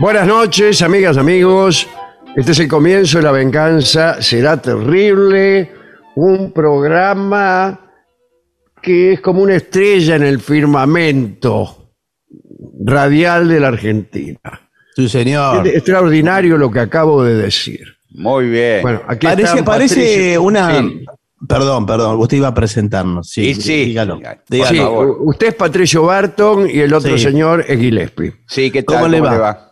Buenas noches, amigas, amigos. Este es el comienzo de La Venganza Será Terrible, un programa que es como una estrella en el firmamento radial de la Argentina. Sí, señor. Es extraordinario lo que acabo de decir. Muy bien. Bueno, aquí Parece, parece una. Sí. Perdón, perdón, usted iba a presentarnos. Sí, Y sí. dígalo. Dígalo. Sí, por favor. u- usted es Patricio Barton y el otro Sí. señor es Gillespie. Sí, ¿qué tal? ¿Cómo le va?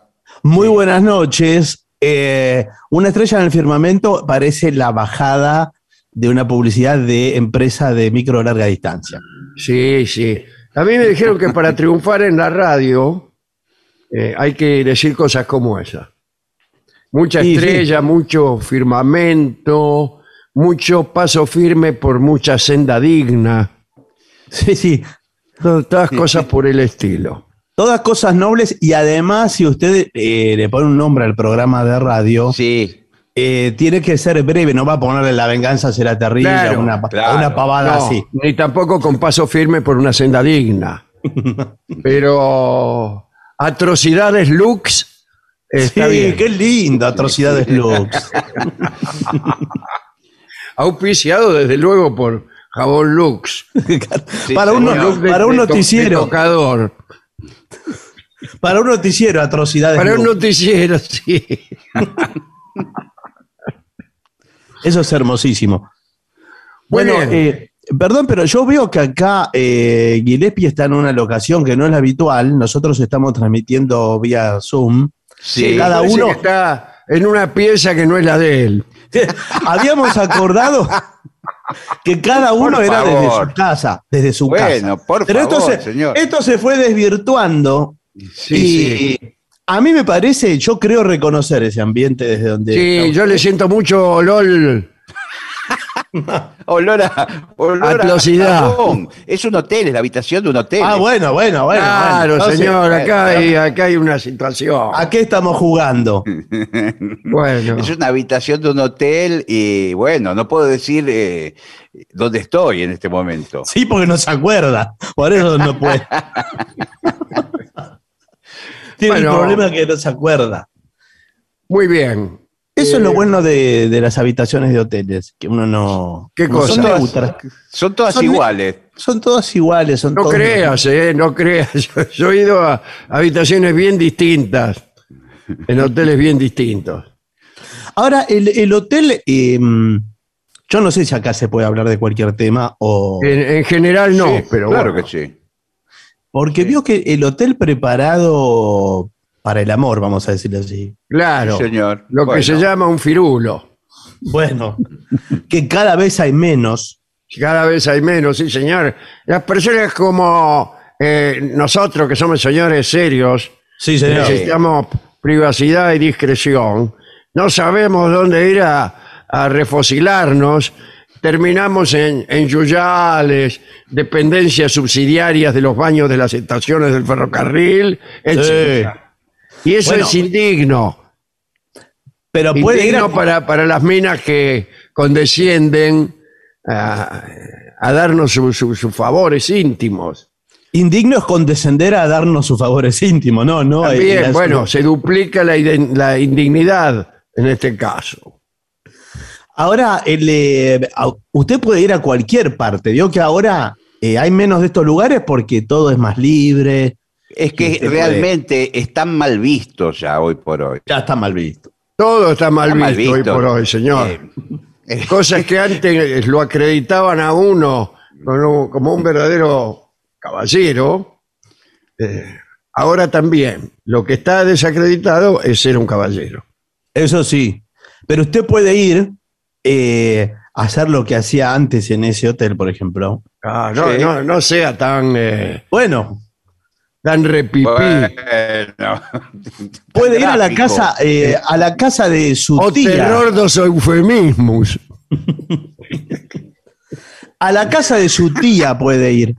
Muy buenas noches. Eh, una estrella en el firmamento parece la bajada de una publicidad de empresa de micro larga distancia. Sí, sí. A mí me dijeron que para triunfar en la radio eh, hay que decir cosas como esa. Mucha Sí, sí. estrella, mucho firmamento, mucho paso firme por mucha senda digna. Sí, sí. to- Todas cosas por el estilo. Todas cosas nobles y además, si usted eh, le pone un nombre al programa de radio, Sí, eh, tiene que ser breve, no va a ponerle la venganza será terrible, Claro, una, claro. una pavada No, así. Ni tampoco con paso firme por una senda digna. Pero atrocidades lux está Sí, bien. qué lindo, atrocidades Lux. Auspiciado desde luego por Jabón Lux. para, un, para noticiero, tocador. Para un noticiero, atrocidades Para un noticiero, sí. Eso es hermosísimo. Bueno, eh, perdón, pero yo veo que acá eh, Gillespie está en una locación que no es la habitual. Nosotros estamos transmitiendo vía Zoom. sí. cada uno- que está en una pieza que no es la de él. Habíamos acordado que cada uno Por era desde su casa, desde su Bueno, casa. por Pero esto favor, se, señor. esto se fue desvirtuando Sí, y sí. a mí me parece, yo creo reconocer ese ambiente desde donde... Sí, yo le siento mucho olor. Olor a, olor a. Es un hotel, es la habitación de un hotel. Ah, bueno, bueno, bueno. claro, bueno. Entonces, señor, acá hay, acá hay una situación. ¿A qué estamos jugando? Bueno, Es una habitación de un hotel y bueno, no puedo decir eh, dónde estoy en este momento. Sí, porque no se acuerda. Por eso no puede. Tiene Bueno. el problema que no se acuerda. muy bien. Eso es lo bueno de, de las habitaciones de hoteles, que uno no. ¿Qué no cosa? Son neutras. Son todas Son- iguales. Son todas iguales. Son No creas, eh, no creas. Yo, yo he ido a habitaciones bien distintas, en hoteles bien distintos. Ahora, el, el hotel, eh, yo no sé si acá se puede hablar de cualquier tema o. En, en general no, Sí, pero claro bueno. que sí. Porque vio que el hotel preparado para el amor, vamos a decirlo así. Claro, Sí, señor. lo que se llama un firulo. Bueno, que cada vez hay menos. Cada vez hay menos, sí, señor. Las personas como eh, nosotros, que somos señores serios, Sí, necesitamos privacidad y discreción, no sabemos dónde ir a, a refocilarnos, terminamos en, en yuyales, dependencias subsidiarias de los baños de las estaciones del ferrocarril, etc. Y eso Bueno. es indigno. Pero puede ir Indigno a- para, para las minas que condescienden a, a darnos su- su- sus favores íntimos. Indigno es condescender a darnos sus favores íntimos, no, no. También, eh, bueno, se duplica la, la indignidad en este caso. Ahora, el, eh, usted puede ir a cualquier parte. Vio que ahora eh, hay menos de estos lugares porque todo es más libre. Es que puede- realmente están mal vistos ya hoy por hoy. Ya está mal visto. Todo está mal, Está mal visto, hoy por hoy, señor. Eh, Cosas que antes lo acreditaban a uno como, como un verdadero caballero, eh, ahora también. Lo que está desacreditado es ser un caballero. Eso sí. Pero usted puede ir eh, a hacer lo que hacía antes en ese hotel, por ejemplo. Ah, no, Sí. no, no sea tan, eh, Bueno, tan repipí. bueno. puede ir a la casa, eh, a la casa de su O tía. terror dos eufemismos. A la casa de su tía puede ir.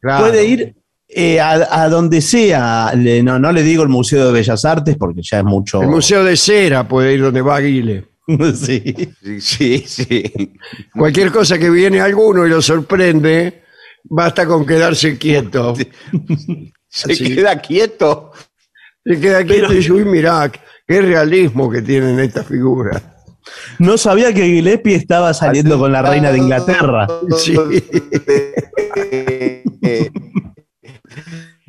Claro. Puede ir eh, a, a donde sea. Le- no, no le digo el Museo de Bellas Artes porque ya es mucho. El Museo de Cera puede ir donde va Aguile. sí. Sí, sí, sí. Cualquier cosa que viene a alguno y lo sorprende, basta con quedarse quieto. Se Así. queda quieto. Se queda quieto y dice, uy, mirá, qué realismo que tienen estas figuras. No sabía que Gillespie estaba saliendo con la reina de Inglaterra. Sí.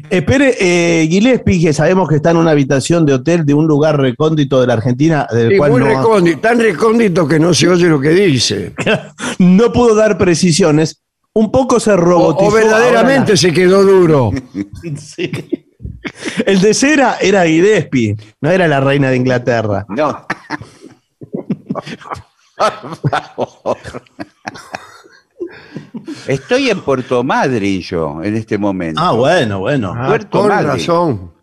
Eh, Espere, eh, Gillespie, que sabemos que está en una habitación de hotel de un lugar recóndito de la Argentina, del Y cual muy no, recóndito, tan recóndito que no se oye lo que dice. no pudo dar precisiones. Un poco se robotizó. o verdaderamente se quedó duro. Sí. El de cera era Gillespie, no era la reina de Inglaterra. No. Por favor. Estoy en Puerto Madryn yo en este momento. Ah, bueno, bueno. Ah, Puerto con Madryn. razón.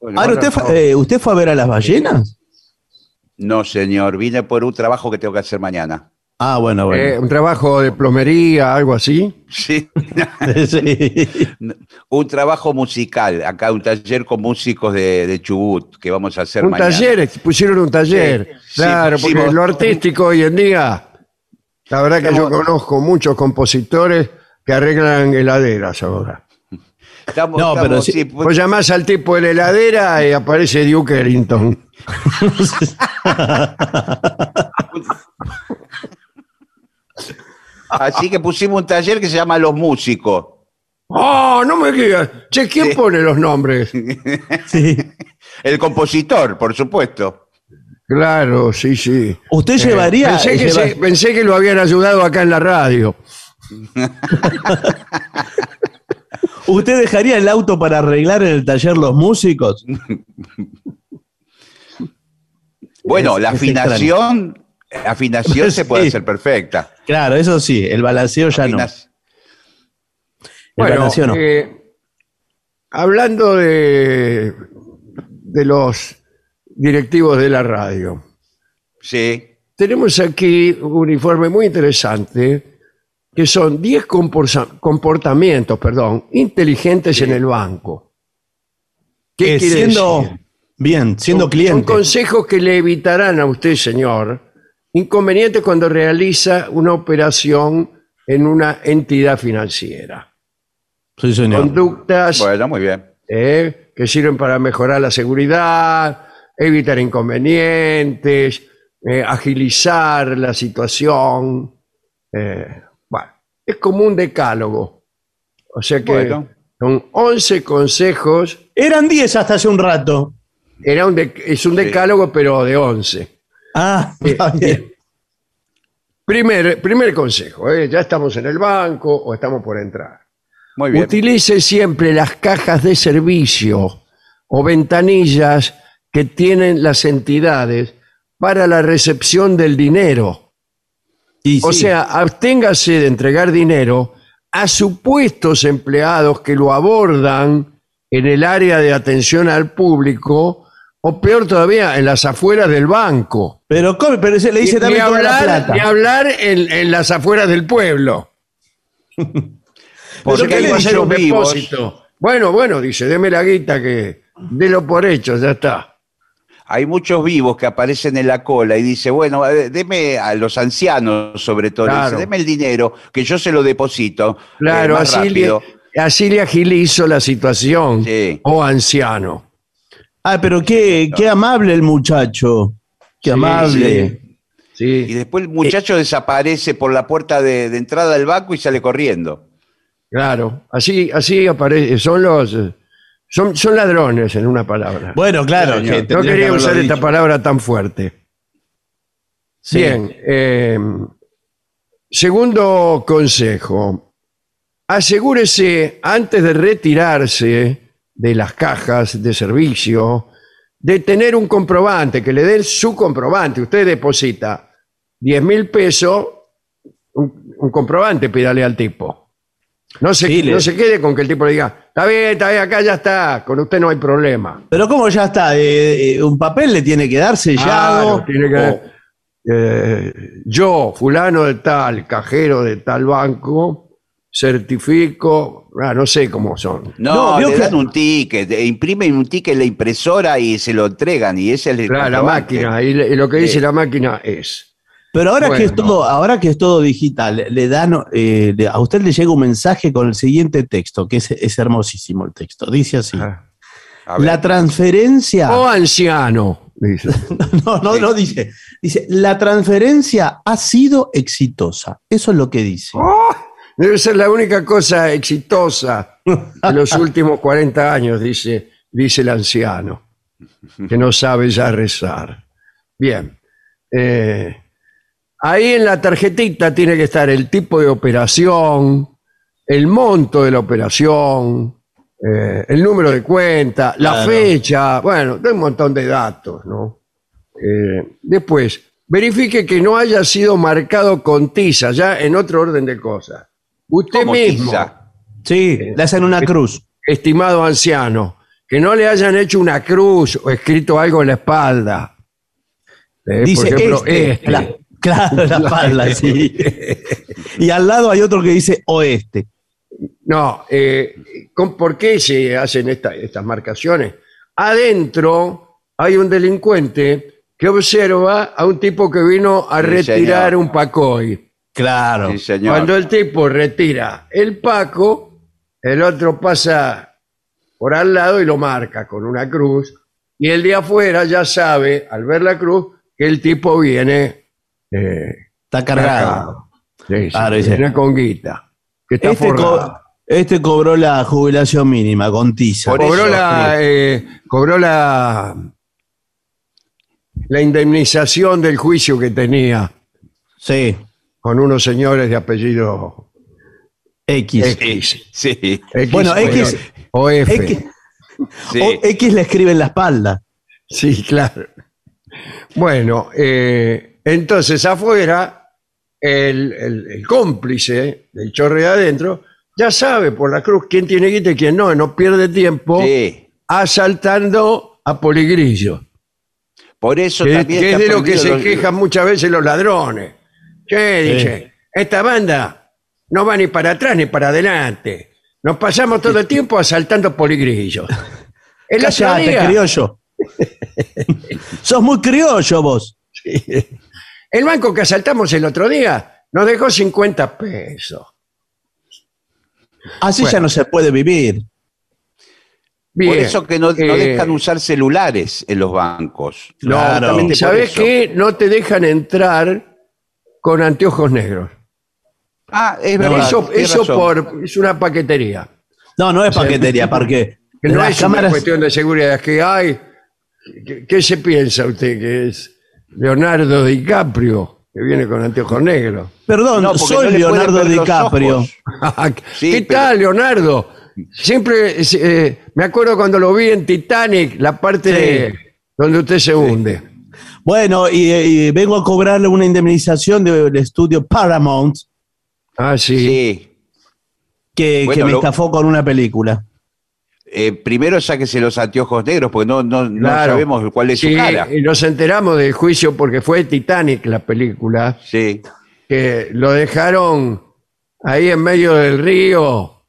Bueno, Ahora, ¿usted fue, eh, ¿usted fue a ver a las ballenas? No, señor, vine por un trabajo que tengo que hacer mañana. Ah, bueno, bueno. Eh, un trabajo de plomería, algo así. Sí. Sí. un trabajo musical, acá un taller con músicos de, de Chubut que vamos a hacer Un mañana. taller, pusieron un taller. Sí, claro, sí, porque lo artístico hoy en día, la verdad que yo conozco muchos compositores que arreglan heladeras ahora. Estamos- No, pero estamos- sí- sí, pues- Vos llamás al tipo de la heladera y aparece Duke Ellington. así que pusimos un taller que se llama Los Músicos. ¡Oh, no me digas! Che, ¿quién Sí. pone los nombres? Sí. El compositor, por supuesto. Claro, sí, sí. ¿Usted Eh, llevaría. pensé, que lleva- se- pensé que lo habían ayudado acá en la radio. ¿Usted dejaría el auto para arreglar en el taller los músicos? Bueno, Es- la es afinación, afinación se puede Sí. hacer perfecta. Claro, eso sí, el balanceo ya no. Afinas- Bueno, balanceo no. eh, hablando de, de los directivos de la radio, Sí, tenemos aquí un informe muy interesante que son 10 comporsa- comportamientos perdón, inteligentes en el banco. ¿Qué Eh, quiere siendo, decir? bien, siendo Son- cliente. Son consejos que le evitarán a usted, señor, inconvenientes cuando realiza una operación en una entidad financiera. Sí, señor. Conductas bueno, muy bien. eh, que sirven para mejorar la seguridad, evitar inconvenientes, eh, agilizar la situación. Eh, bueno, es como un decálogo. O sea que Bueno. son 11 consejos. Eran 10 hasta hace un rato. Era un de- es un decálogo, pero de 11. Ah, Eh, está bien. Primer, primer consejo, ¿eh? ya estamos en el banco o estamos por entrar. Muy bien. Utilice siempre las cajas de servicio o ventanillas que tienen las entidades para la recepción del dinero. O sí. sea, absténgase de entregar dinero a supuestos empleados que lo abordan en el área de atención al público o peor todavía, en las afueras del banco. Pero, ¿cómo? pero se le dice también toda la plata. ni hablar en, en las afueras del pueblo. Porque hay a hacer un depósito. Bueno, bueno, dice, deme la guita que délo por hecho, ya está. Hay muchos vivos que aparecen en la cola y dice, bueno, eh, deme a los ancianos sobre todo, le dice, Claro. deme el dinero que yo se lo deposito. eh, Claro, más así le, así le agilizo la situación. Sí. O anciano. Ah, pero qué, qué amable el muchacho. Qué Sí, amable. Sí. Y después el muchacho desaparece por la puerta de, de entrada del banco y sale corriendo. claro. Así, así aparece. Son los. Son, son ladrones, en una palabra. Bueno, claro. Sí, que señor. no que quería usar dicho. esta palabra tan fuerte. Sí. Bien. eh, segundo consejo. Asegúrese antes de retirarse de las cajas de servicio de tener un comprobante, que le den su comprobante. Usted deposita 10 mil pesos, un, un comprobante pídale al tipo. No se, Sí, le- no se quede con que el tipo le diga, está bien, está bien, acá ya está, con usted no hay problema. Pero ¿cómo ya está? Eh, eh, un papel le tiene que dar sellado. Claro, tiene que- o- eh, yo, fulano de tal, cajero de tal banco, certifico, ah, no sé cómo son. No, No, vio le que- dan un ticket, eh, imprimen un ticket en la impresora y se lo entregan y ese es el Claro, la comprobante. máquina, y, le- y lo que dice la máquina es. Pero ahora que es todo, ahora que es todo digital, le dan, eh, a usted le llega un mensaje con el siguiente texto, que es, es hermosísimo el texto. Dice así: Ah. La transferencia. O anciano, dice. No, no, no dice. Dice, la transferencia ha sido exitosa. Eso es lo que dice. ¡Oh! Debe ser la única cosa exitosa de los últimos 40 años, dice, dice el anciano, que no sabe ya rezar. Bien. Eh, ahí en la tarjetita tiene que estar el tipo de operación, el monto de la operación, eh, el número de cuenta, la Claro. fecha, bueno, hay un montón de datos, ¿no? Eh, después, verifique que no haya sido marcado con tiza, ya en otro orden de cosas. Usted ¿Cómo mismo, tiza? Sí, le hacen una cruz. estimado anciano, que no le hayan hecho una cruz o escrito algo en la espalda. Eh, Dice por ejemplo, este. este. La- claro, la espalda, sí. Y al lado hay otro que dice oeste. No, eh, ¿con- ¿por qué se hacen esta- estas marcaciones? Adentro hay un delincuente que observa a un tipo que vino a Sí, retirar señor. un pacoy. Claro. Sí, señor. Cuando el tipo retira el paco, el otro pasa por al lado y lo marca con una cruz. Y el de afuera ya sabe, al ver la cruz, que el tipo viene eh, Está cargado. cargado. Sí, sí, Claro, dice. viene con guita. Que está Este, co- este cobró la jubilación mínima con tiza. Cobró eso, la eh, cobró la la indemnización del juicio que tenía Sí, con unos señores de apellido X. X. Sí, X Bueno, X- o F. X, sí. o X le escribe en la espalda. Sí, claro. Bueno, eh, entonces afuera, el, el- el cómplice del chorre de adentro ya sabe por la cruz quién tiene guita y quién no, no pierde tiempo Sí. asaltando a Poligrillo, Por eso que, también que es está de lo que se prohibido los- quejan muchas veces los ladrones. Che, dice, esta banda no va ni para atrás ni para adelante. Nos pasamos todo el tiempo asaltando Poligrillo. El otro día- criollo. Sos muy criollo vos. El banco que asaltamos el otro día nos dejó 50 pesos. Así Bueno. ya no se puede vivir. Bien, Por eso que no, no eh, dejan usar celulares en los bancos. No, Justamente por ¿sabés eso. qué? No te dejan entrar con anteojos negros. Ah, es verdad. eso tienes eso razón. por, es una paquetería. No, no es paquetería, porque Que no las es una cámaras. cuestión de seguridad, que hay... ¿Qué, qué se piensa usted que es Leonardo DiCaprio, que viene con anteojos negros? Perdón, No, porque soy no le pueden Leonardo ver los DiCaprio. ojos. Sí, ¿Qué pero- tal, Leonardo? Siempre eh, me acuerdo cuando lo vi en Titanic, la parte Sí. de- donde usted se hunde. Bueno, y, y vengo a cobrarle una indemnización del estudio Paramount Ah, sí. Sí. que, Bueno, que me lo- estafó con una película. Eh, primero sáquese los anteojos negros, porque no, no, no Claro. sabemos cuál es Sí, su cara. y nos enteramos del juicio porque fue Titanic la película, Sí. que lo dejaron ahí en medio del río.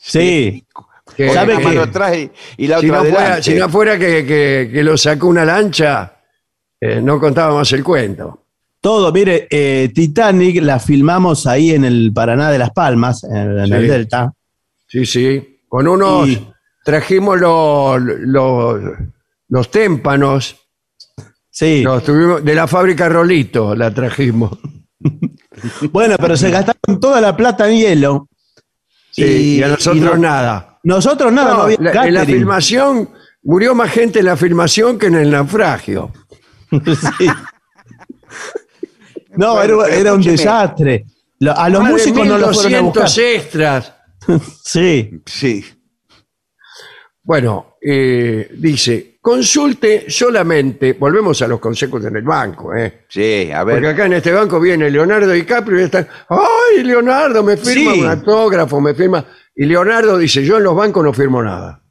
Sí. que- Con ¿Sabe una que- mano atrás y, y la si, otra no fuera, si no fuera que, que- que lo sacó una lancha, eh, no contábamos el cuento. Todo, mire, eh, Titanic la filmamos ahí en el Paraná de Las Palmas, en, en Sí. el Delta. Sí, sí. Con unos Y- trajimos los, los, los témpanos, Sí. los tuvimos, de la fábrica Rolito la trajimos. Bueno, pero se gastaron toda la plata en hielo. Sí, y, a nosotros no- nada. Nosotros nada, no, No, había la- en la filmación murió más gente en la filmación que en el naufragio. Sí. No, Bueno, era, era un desastre. A los músicos no los fueron a buscar. 1200 extras. Sí. Sí. Bueno, eh, dice, consulte solamente, volvemos a los consejos en el banco, ¿eh? Sí, a Porque ver. acá en este banco viene Leonardo DiCaprio y están, ¡ay, Leonardo, me firma Sí. un autógrafo, me firma! Y Leonardo dice, yo en los bancos no firmo nada.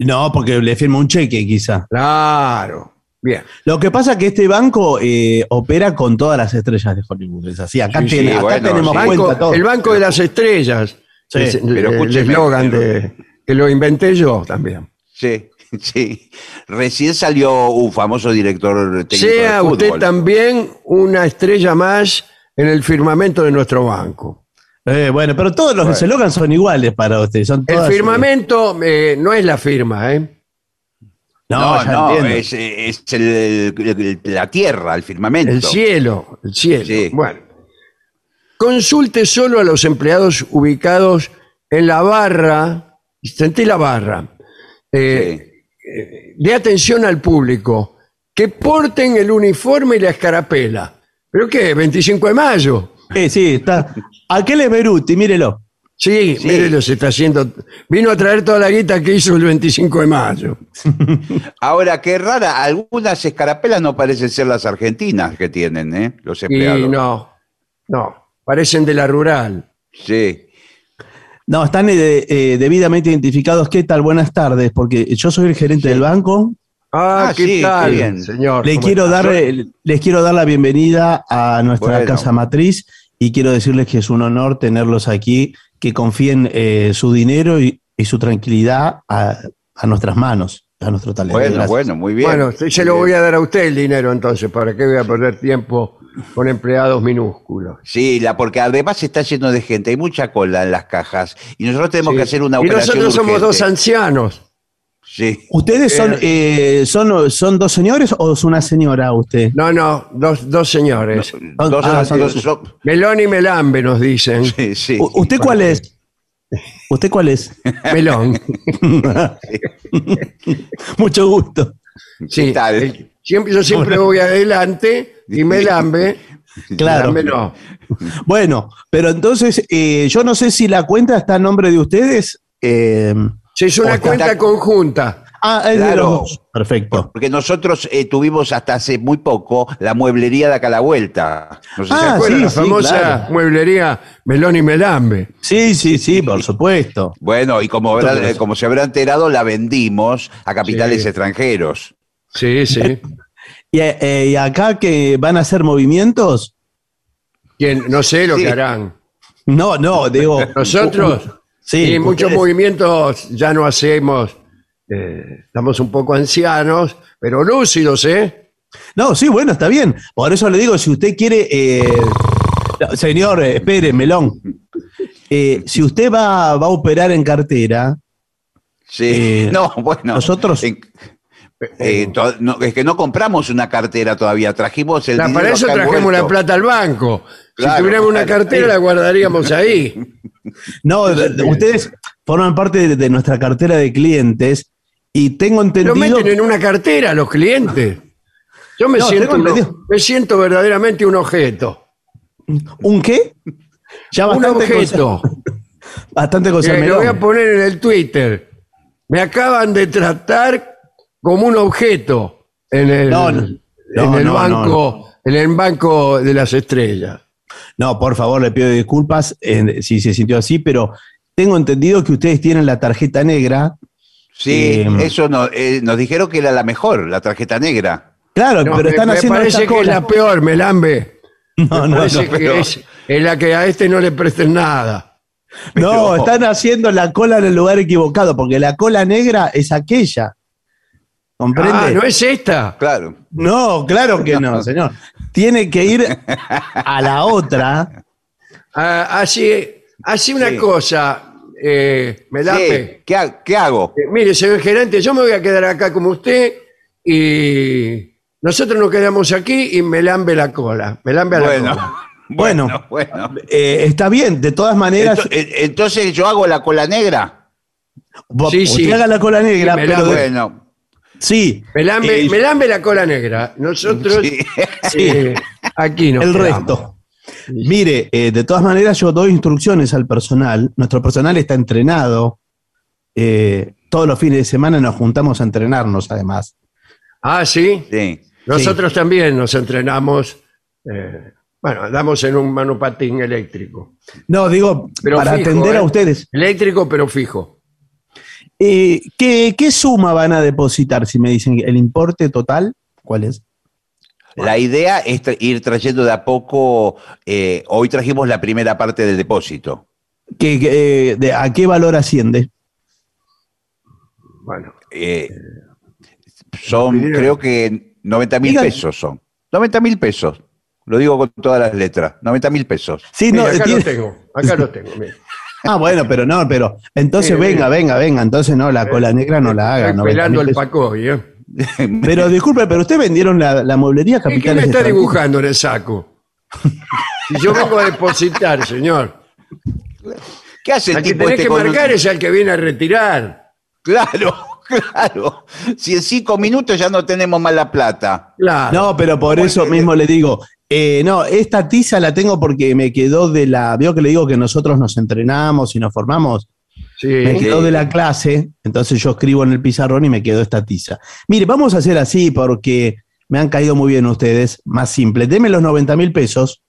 No, porque le firma un cheque, quizá. Claro, bien. Lo que pasa es que este banco eh, opera con todas las estrellas de Hollywood. Es así, acá, Sí, tiene- sí, acá bueno, tenemos sí. Banco- cuenta todo. el Banco de las Estrellas. Sí, Es el- pero el eslogan de que lo inventé yo también. Sí, sí. Recién salió un famoso director técnico Sea de usted también una estrella más en el firmamento de nuestro banco. Eh, bueno, pero todos los Bueno. eslogans son iguales para usted. Son El firmamento eh, no es la firma, ¿eh? No, No, no, es, es el- el- la tierra, el firmamento. El cielo, el cielo. Sí. Bueno. Consulte solo a los empleados ubicados en la barra, sentí la barra, eh, de atención al público, que porten el uniforme y la escarapela. ¿Pero qué? ¿25 de mayo? Sí, sí, está. Aquel es Beruti, mírelo. Sí, Sí. mírelo, se está haciendo. Vino a traer toda la guita que hizo el 25 de mayo. Ahora, qué rara, algunas escarapelas no parecen ser las argentinas que tienen, ¿eh? Los Y empleados. no, no, parecen de la rural. Sí. No, están eh, eh, debidamente identificados. ¿Qué tal? Buenas tardes, porque yo soy el gerente del banco. Ah, Ah, ¿qué sí, tal, qué bien. señor? Le ¿Cómo quiero dar, eh, les quiero dar la bienvenida a nuestra Bueno. casa matriz y quiero decirles que es un honor tenerlos aquí, que confíen eh, su dinero y, y su tranquilidad a, a nuestras manos, a nuestro talento. Bueno, Gracias. bueno, muy bien. Bueno, se lo voy a dar a usted el dinero entonces, ¿para qué voy a perder tiempo con empleados minúsculos? Sí, la, porque además está lleno de gente, hay mucha cola en las cajas y nosotros tenemos Sí. que hacer una y operación nosotros somos dos ancianos. Sí. ¿Ustedes son, eh, son, son dos señores o es una señora usted? No, no, dos, dos señores. Dos- ah, son dos- dos- son- Melón y Melambe nos dicen. sí, sí. ¿Usted cuál es? ¿Usted cuál es? Melón. Mucho gusto. Sí. ¿Qué tal? el- siempre, yo siempre voy adelante y Melambe. Claro. Melambe no. Bueno, pero entonces eh, yo no sé si la cuenta está a nombre de ustedes. eh, Sí, es una está- cuenta conjunta. ah, es de Claro. los dos. Perfecto. Porque nosotros eh, tuvimos hasta hace muy poco la mueblería de acá a la vuelta. No sé si Ah, se acuerdan. sí, la famosa claro. mueblería Melón y Melambe. Sí, sí, sí, por supuesto. Bueno, y como, habrá- como se habrá enterado, la vendimos a capitales Sí. extranjeros. Sí, sí. Y, eh, y acá que van a hacer movimientos, Quien, no sé lo Sí. que harán. no, no, digo. Nosotros, Sí, y muchos ustedes- movimientos ya no hacemos. eh, estamos un poco ancianos, pero lúcidos, ¿eh? No, sí, bueno, está bien. Por eso le digo, si usted quiere. eh, no, señor, espere, melón. Eh, si usted va, va a operar en cartera, Sí. Eh, no, bueno. nosotros- en- eh, no, es que no compramos una cartera todavía, trajimos el La- para eso trajimos la plata al banco. Claro, si tuviéramos una cartera, la guardaríamos ahí. No, de- de- ustedes forman parte de, de nuestra cartera de clientes y tengo Lo entendido. meten en una cartera los clientes. Yo me, No, siento, uno- me siento verdaderamente un objeto. ¿Un qué? Ya Un objeto. cosa, bastante cosa que lo melón. voy a poner en el Twitter. Me acaban de tratar como un objeto en el, No, no. en No, el no, banco, en el banco de las estrellas. No, por favor, le pido disculpas eh, si se sintió así, pero tengo entendido que ustedes tienen la tarjeta negra. Sí, Eh, eso no, eh, nos dijeron que era la mejor, la tarjeta negra. Claro, No, pero me, están me haciendo parece esta que es cola. la peor, Melambe. No, Me no, parece no, que es, es la que a este no le presten nada. no, pero- están haciendo la cola en el lugar equivocado, porque la cola negra es aquella. ¿Comprende? Ah, ¿no es esta? Claro. No, claro que no, señor. Tiene que ir a la otra. Ah, así, así una Sí. cosa, eh, Melambe. Sí, ¿Qué, ha- qué hago? Eh, Mire, señor gerente, yo me voy a quedar acá como usted y nosotros nos quedamos aquí y me lambe la cola. Me lambe a la Bueno, cola. bueno, bueno. Eh, está bien, de todas maneras, Ento- eh, Entonces yo hago la cola negra. sí, usted sí. haga la cola negra, Sí, me pero la- de- Bueno, sí, Me lambe, eh, me lambe la cola negra. Nosotros sí. eh, aquí nos el quedamos. resto. Mire, eh, de todas maneras yo doy instrucciones al personal. Nuestro personal está entrenado. Eh, todos los fines de semana nos juntamos a entrenarnos, además. Ah, sí. Sí. Nosotros también nos entrenamos. bueno, andamos en un monopatín eléctrico. No, digo, Pero para fijo, atender a ustedes. Eléctrico, pero fijo. Eh, ¿qué, qué suma van a depositar? Si me dicen el importe total, ¿cuál es? La idea es tra- ir trayendo de a poco. eh, hoy trajimos la primera parte del depósito. ¿Qué, qué, eh, de- ¿A qué valor asciende? Bueno, Eh, son, Mira. creo que 90 mil pesos son. 90 mil pesos. Lo digo con todas las letras. 90 mil pesos. Sí, mira, no, acá tiene- lo tengo. Acá lo tengo. mira. Ah, bueno, pero no, pero entonces venga, venga, venga. Entonces no, la cola negra no la haga. Estoy 90 pelando el pacoy, ¿eh? Pero disculpe, pero usted vendieron la, la mueblería ¿Y qué me está dibujando en el saco? Si yo vengo a depositar, señor. ¿Qué hace el que tipo tenés este que con un- marcar es al que viene a retirar. Claro, claro. Si en cinco minutos ya no tenemos más la plata. Claro. No, pero por eso mismo le digo, eh, no, esta tiza la tengo porque me quedó de la, veo que le digo que nosotros nos entrenamos y nos formamos, Sí. me quedó de la clase, entonces yo escribo en el pizarrón y me quedó esta tiza. Mire, vamos a hacer así porque me han caído muy bien ustedes, más simple, deme los 90 mil pesos,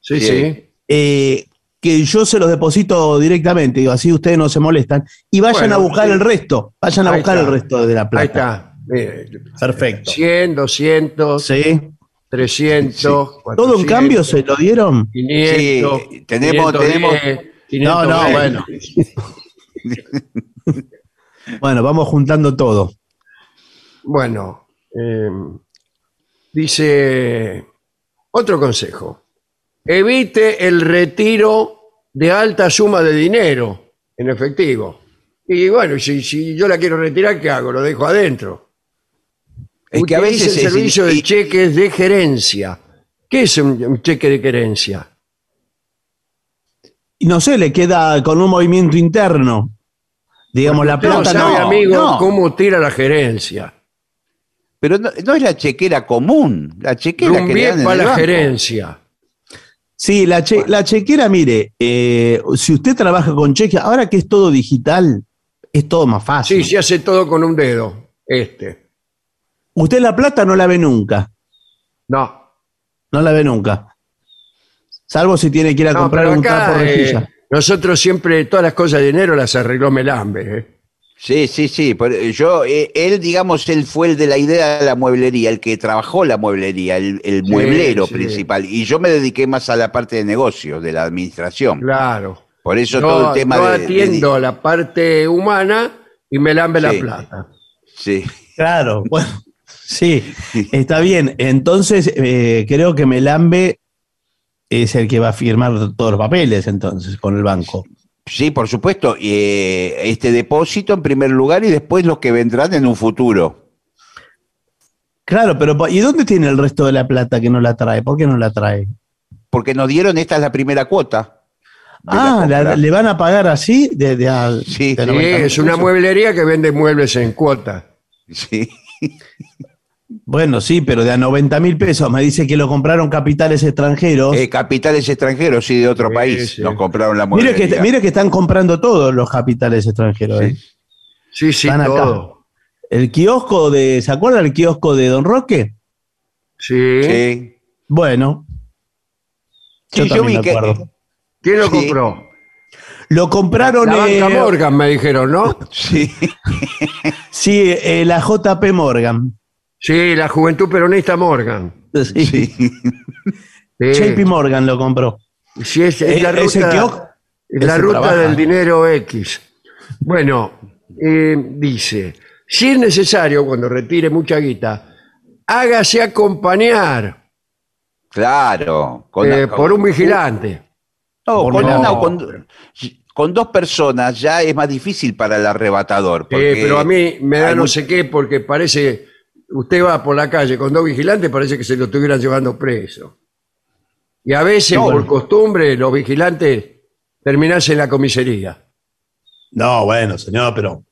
sí, Sí. sí. eh, que yo se los deposito directamente, digo, así ustedes no se molestan, y vayan Bueno, a buscar sí. el resto, vayan a Ahí buscar está. el resto de la plata. Ahí está. Mire, Perfecto. 100, 200, Sí. 300, ¿Todo 400, en cambio se lo dieron? 500. Sí, tenemos- 510, No, no, 520. bueno. Bueno, vamos juntando todo. Bueno, eh, dice otro consejo. Evite el retiro de alta suma de dinero en efectivo. Y bueno, si, si yo la quiero retirar, ¿qué hago? Lo dejo adentro. Es que a veces el es- servicio de y- cheques de gerencia. ¿Qué es un, un cheque de gerencia? No sé, le queda con un movimiento interno. Digamos, la Usted no plata sabe, no. amigo, no. cómo tira la gerencia. Pero no, no es la chequera común. La chequera que le dan en para el la banco. gerencia. Sí, la, che- la chequera, mire, eh, si usted trabaja con cheque, ahora que es todo digital, es todo más fácil. Sí, se hace todo con un dedo. Este. Usted la plata no la ve nunca, No. no la ve nunca. Salvo si tiene que ir a No, comprar un trapo acá eh, rejilla. nosotros siempre todas las cosas de dinero las arregló Melambe. ¿eh? Sí, sí, sí. Pero yo, eh, él, digamos, él fue el de la idea de la mueblería, el que trabajó la mueblería, el, el Sí, mueblero sí. principal. Y yo me dediqué más a la parte de negocios, de la administración. Claro. Por eso Yo, todo el tema yo de- de. atiendo la parte humana y Melambe la Sí. plata. Sí. Claro, bueno, sí, está bien. Entonces, eh, creo que Melambe es el que va a firmar todos los papeles, entonces, con el banco. Sí, por supuesto. eh, este depósito en primer lugar y después los que vendrán en un futuro. Claro, pero ¿y dónde tiene el resto de la plata que no la trae? ¿Por qué no la trae? Porque nos dieron, esta es la primera cuota. la Ah, la-. ¿le van a pagar así? De, de al- Sí, de sí, Sí, 90 es una mueblería que vende muebles en cuota. Sí. Bueno, sí, pero de a 90 mil pesos. Me dice que lo compraron capitales extranjeros. Eh, capitales extranjeros, sí, de otro Sí, país. sí. Nos compraron la mire, que, mire que están comprando todos los capitales extranjeros. ¿eh? Sí, sí, Están acá. todo. El kiosco de. ¿Se acuerda el kiosco de Don Roque? Sí. Sí. Bueno. Yo Sí, yo vi me que- acuerdo. ¿Quién lo Sí. compró? Lo compraron. La banca eh, Morgan, me dijeron, ¿no? Sí. Sí, eh, la JP Morgan. Sí, la Juventud Peronista Morgan. Sí. Sí. Sí, JP Morgan lo compró. Sí, es, es la ese ruta, es la ruta trabaja. del dinero X. Bueno, eh, dice, si es necesario, cuando retire mucha guita, hágase acompañar Claro. con- eh, con- por un vigilante. No, Por con, no. una- con- con dos personas ya es más difícil para el arrebatador. Eh, porque pero a mí me da no sé qué, porque parece, usted va por la calle con dos vigilantes, parece que se lo estuvieran llevando preso. Y a veces, No. por costumbre, los vigilantes terminarse en la comisaría. No, bueno, señor, pero.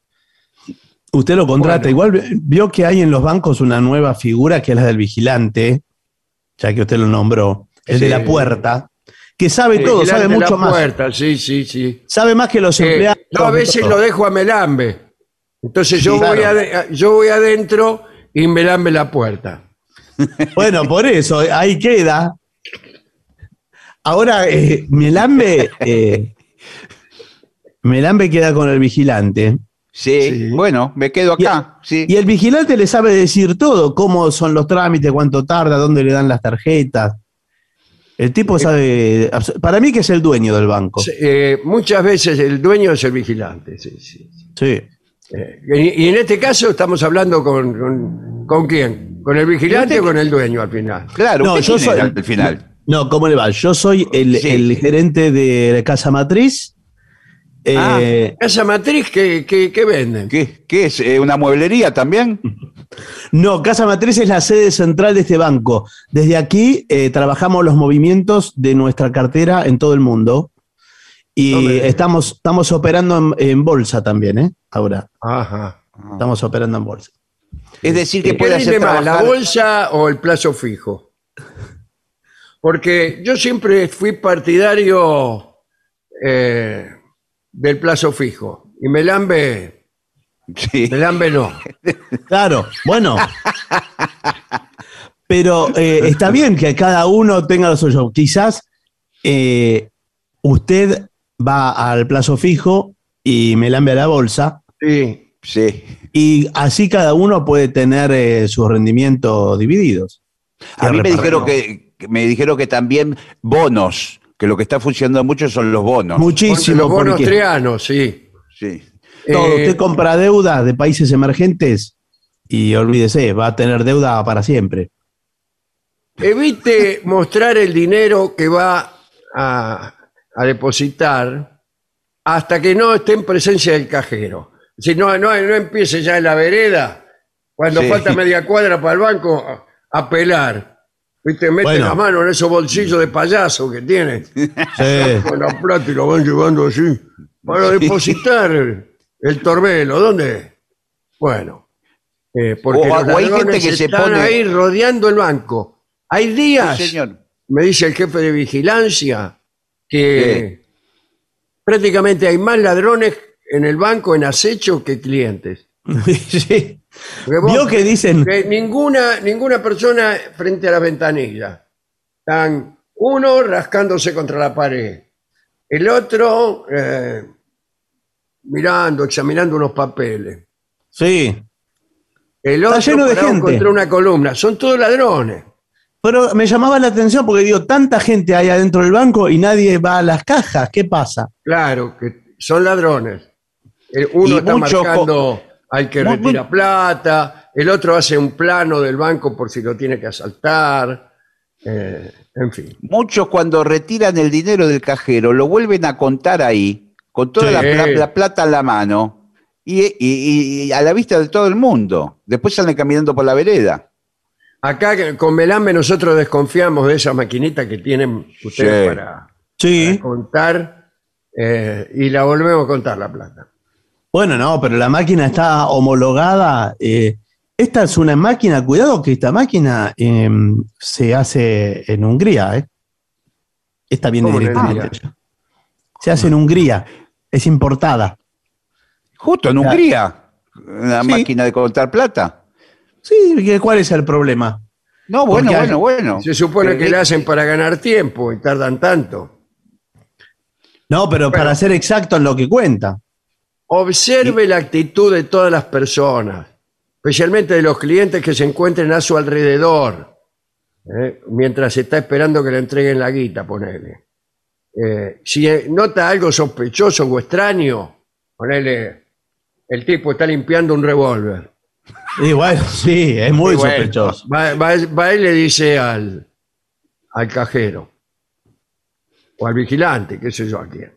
Usted lo contrata. Bueno. Igual vio que hay en los bancos una nueva figura que es la del vigilante, ya que usted lo nombró, el de la puerta, que sabe todo, sabe mucho la más. puerta, sí, sí, sí. Sabe más que los Eh, empleados. yo a veces lo dejo a Melambe. Entonces yo, voy ade- yo voy adentro y Melambe la puerta. Bueno, por eso, ahí queda. Ahora, eh, Melambe, eh, Melambe queda con el vigilante. Sí, Sí. bueno, me quedo acá. sí. Y el vigilante le sabe decir todo, cómo son los trámites, cuánto tarda, dónde le dan las tarjetas. El tipo sabe, abs- para mí que es el dueño del banco. Sí. Eh, muchas veces el dueño es el vigilante. sí, sí. Eh, y, y en este caso estamos hablando con, con, ¿con quién? ¿Con el vigilante ¿Y usted o con el dueño al final? Claro, No, yo soy- al final. No, ¿cómo le va? Yo soy el, Sí. el gerente de la Casa Matriz. Eh, ¿Casa matriz que, que, que venden? ¿Qué, qué es? Eh, ¿Una mueblería también? No, Casa Matriz es la sede central de este banco. Desde aquí eh, trabajamos los movimientos de nuestra cartera en todo el mundo. Y No me estamos, estamos operando en, en bolsa también, ¿eh? Ahora, Ajá. estamos operando en bolsa. Es decir, que ¿Qué puede hacer más, la bolsa o el plazo fijo? Porque yo siempre fui partidario eh, del plazo fijo. Y Melambe, Sí. Melambe no. Claro, bueno. Pero eh, está bien que cada uno tenga lo suyo. Quizás eh, usted va al plazo fijo y me lambe a la bolsa Sí. Sí. y así cada uno puede tener eh, sus rendimientos divididos. A mí me dijeron que, me dijeron que también bonos, que lo que está funcionando mucho son los bonos. Muchísimo. los bonos porque- trianos, sí. Sí. todo, Eh, usted compra deuda de países emergentes y olvídese, va a tener deuda para siempre. evite mostrar el dinero que va a, a depositar hasta que no esté en presencia del cajero. Si no, no, no empiece ya en la vereda, cuando Sí. falta media cuadra para el banco, a, a pelar. ¿Viste? Mete Bueno. la mano en esos bolsillos de payaso que tiene, Sí. con la plata y lo van llevando así, para depositar el, el torbelo. ¿Dónde? Bueno, eh, porque O- los o hay gente ladrones que se están pone- ahí rodeando el banco. Hay días Sí, señor. me dice el jefe de vigilancia que prácticamente hay más ladrones en el banco en acecho que clientes. Sí. Vos Vio que dicen, que ninguna, ninguna persona frente a la ventanilla. Están uno rascándose contra la pared, el otro eh, mirando, examinando unos papeles, sí, el otro lleno de gente. contra una columna. Son todos ladrones. Pero me llamaba la atención porque digo, tanta gente hay adentro del banco y nadie va a las cajas. ¿Qué pasa? Claro, que son ladrones. El- Uno Y está mucho marcando al que retira plata, el otro hace un plano del banco por si lo tiene que asaltar. eh, en fin. Muchos cuando retiran el dinero del cajero lo vuelven a contar ahí con toda Sí. la, pla- la plata en la mano y, y- y a la vista de todo el mundo. Después salen caminando por la vereda. Acá con Melambe nosotros desconfiamos de esa maquinita que tienen ustedes Sí. para, Sí. para contar eh, y la volvemos a contar la plata. Bueno, no, pero la máquina está homologada. eh, esta es una máquina, cuidado que esta máquina eh, se hace en Hungría. ¿eh? Esta viene ¿Cómo en directamente. Hungría? allá. Se hace en Hungría, es importada. Justo en. Hungría, una Sí. máquina de contar plata. Sí, ¿qué- ¿cuál es el problema? No, bueno, Porque bueno, bueno. Se supone que la hacen para ganar tiempo y tardan tanto. No, pero para ser exacto en lo que cuenta. Observe la actitud de todas las personas, especialmente de los clientes que se encuentren a su alrededor, ¿eh? mientras está esperando que le entreguen la guita, ponele. Eh, si eh, nota algo sospechoso o extraño, ponele, el tipo está limpiando un revólver. Y bueno, sí, es muy bueno. sospechoso. Va, va- va y le dice al, al cajero o al vigilante, qué sé yo a quién.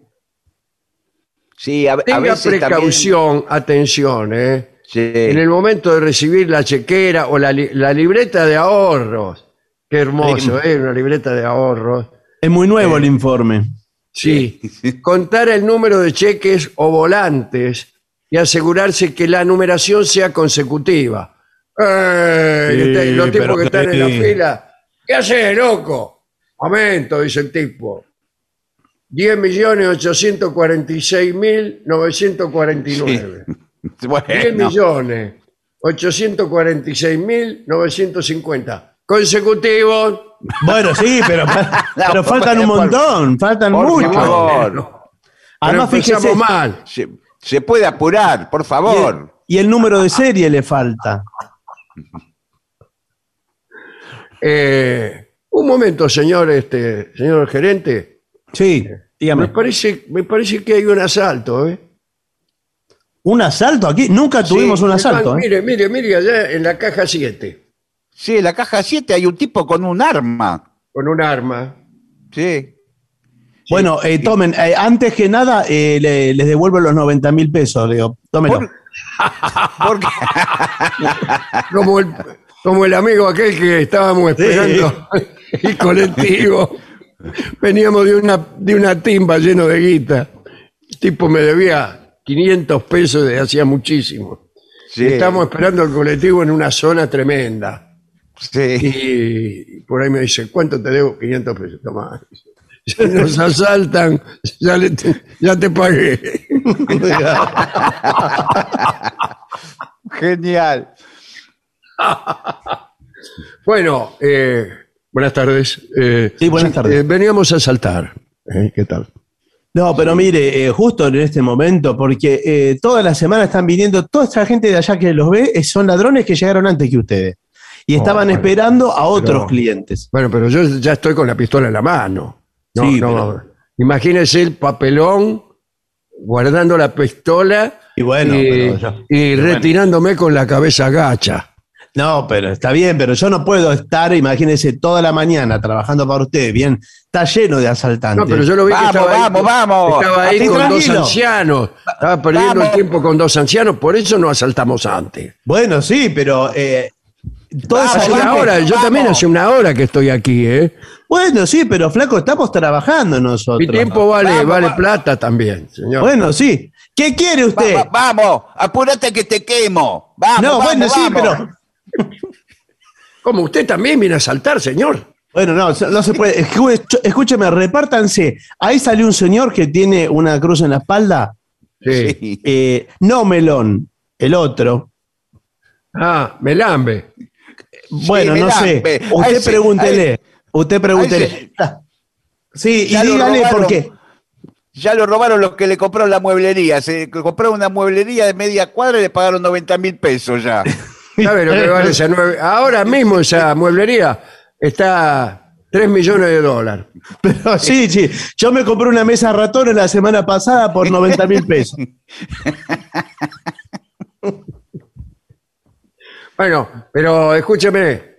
Sí, a, a Tenga veces también- precaución, atención, ¿eh? Sí. en el momento de recibir la chequera o la, li- la libreta de ahorros. Qué hermoso, ¿eh? Una libreta de ahorros. Es muy nuevo el informe. Sí. Contar el número de cheques o volantes y asegurarse que la numeración sea consecutiva. ¡Eh! Sí, los tipos pero que están en la fila. ¿Qué haces, loco? Momento, dice el tipo. 10.846.949. 10 Bueno, millones 846.950 consecutivos. Bueno, sí, pero, pero faltan un montón, faltan por muchos. favor. Pero Además, empezamos fíjese, mal. Se, se puede apurar, por y el, favor. y el número de serie le falta. Eh, un momento, señor, este, señor gerente. Sí, Me dígame. parece, me parece que hay un asalto, ¿eh? ¿Un asalto aquí? Nunca tuvimos Sí, un asalto. ¿eh? Mire, mire, mire, allá en la caja 7, Sí, en la caja 7 hay un tipo con un arma. con un arma. Sí. Bueno, eh, tomen, eh, antes que nada, eh, le- les devuelvo los 90 mil pesos. Digo, tómenlo. Por- Porque Como el, como el amigo aquel que estábamos esperando el colectivo. Veníamos de una, de una timba lleno de guita. El tipo me debía 500 pesos desde hacía muchísimo. Sí. Estamos esperando el colectivo en una zona tremenda. Sí. Y por ahí me dice, ¿cuánto te debo? 500 pesos. Toma. Si nos asaltan, ya, le te, ya te pagué. Genial. Bueno, eh, buenas tardes. Eh, Sí, buenas tardes. eh, veníamos a saltar. Eh, ¿Qué tal? No, pero mire, eh, justo en este momento, porque eh, toda la semana están viniendo, toda esta gente de allá que los ve eh, son ladrones que llegaron antes que ustedes. Y estaban bueno, esperando a otros pero- clientes. Bueno, pero yo ya estoy con la pistola en la mano. No, Sí, no, pero- Imagínese el papelón guardando la pistola Y bueno, y, pero yo- y pero bueno. retirándome con la cabeza gacha. No, pero está bien, pero yo no puedo estar, imagínense, toda la mañana trabajando para ustedes. Bien, está lleno de asaltantes. No, pero yo lo vi Vamos, que estaba ahí, vamos, vamos. Estaba ahí con dos ancianos. Estaba perdiendo Vamos. el tiempo con dos ancianos, por eso no asaltamos antes. Bueno, sí, pero eh, toda esa Vamos, Hace una hora, yo vamos. también hace una hora que estoy aquí, ¿eh? Bueno, sí, pero flaco, estamos trabajando nosotros. Mi tiempo vale, Vamos, vale vamos. plata también, señor. Bueno, sí. ¿Qué quiere usted? Va- va- vamos, apúrate que te quemo. Vamos, no, vamos, bueno, sí, pero. ¿Cómo usted también viene a saltar, señor? Bueno, no, no se puede. Escúcheme, repártanse. Ahí salió un señor que tiene una cruz en la espalda. Sí. Eh, no Melón, el otro. Ah, Melambe. Bueno, no Melambe. sé. A Usted ese- pregúntele. Usted pregúntele. Sí, y Ya dígale robaron. por qué. Ya lo robaron los que le compraron la mueblería. Se compraron una mueblería de media cuadra y le pagaron 90 mil pesos ya. ¿Sabe lo que vale esa nueve? Ahora mismo esa mueblería está 3 millones de dólares. Pero sí, sí. Yo me compré una mesa ratones la semana pasada por 90 mil pesos. Bueno, pero escúcheme.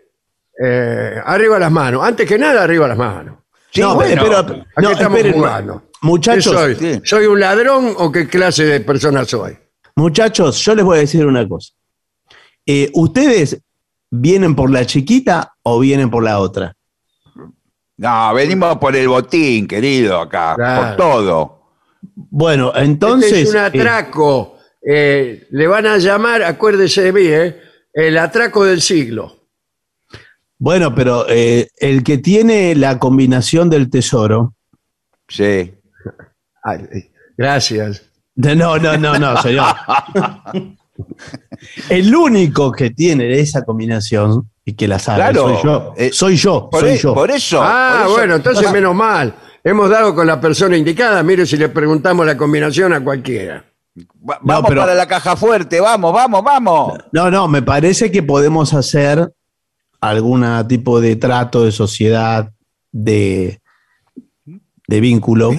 Eh, arriba las manos. Antes que nada, arriba las manos. Sí, no, bueno. pero, Aquí no, estamos jugando. ¿Qué Muchachos, soy? ¿Soy un ladrón o qué clase de persona soy? muchachos, yo les voy a decir una cosa. Eh, ¿Ustedes vienen por la chiquita o vienen por la otra? No, venimos por el botín, querido, acá, Claro. por todo. Bueno, entonces. este es un eh, atraco. Eh, le van a llamar, acuérdese de mí, ¿eh? el atraco del siglo. Bueno, pero eh, el que tiene la combinación del tesoro. Sí. Ay, gracias. no, no, no, no, señor. el único que tiene esa combinación y que la sabe Claro, soy yo. eh, soy yo, Por, soy e- yo. por eso. ah, por eso- bueno, entonces menos mal. Hemos dado con la persona indicada. Mire si le preguntamos la combinación a cualquiera. Va- vamos pero- para la caja fuerte, vamos, vamos, vamos. No, no, me parece que podemos hacer algún tipo de trato, de sociedad, de, de vínculo. ¿A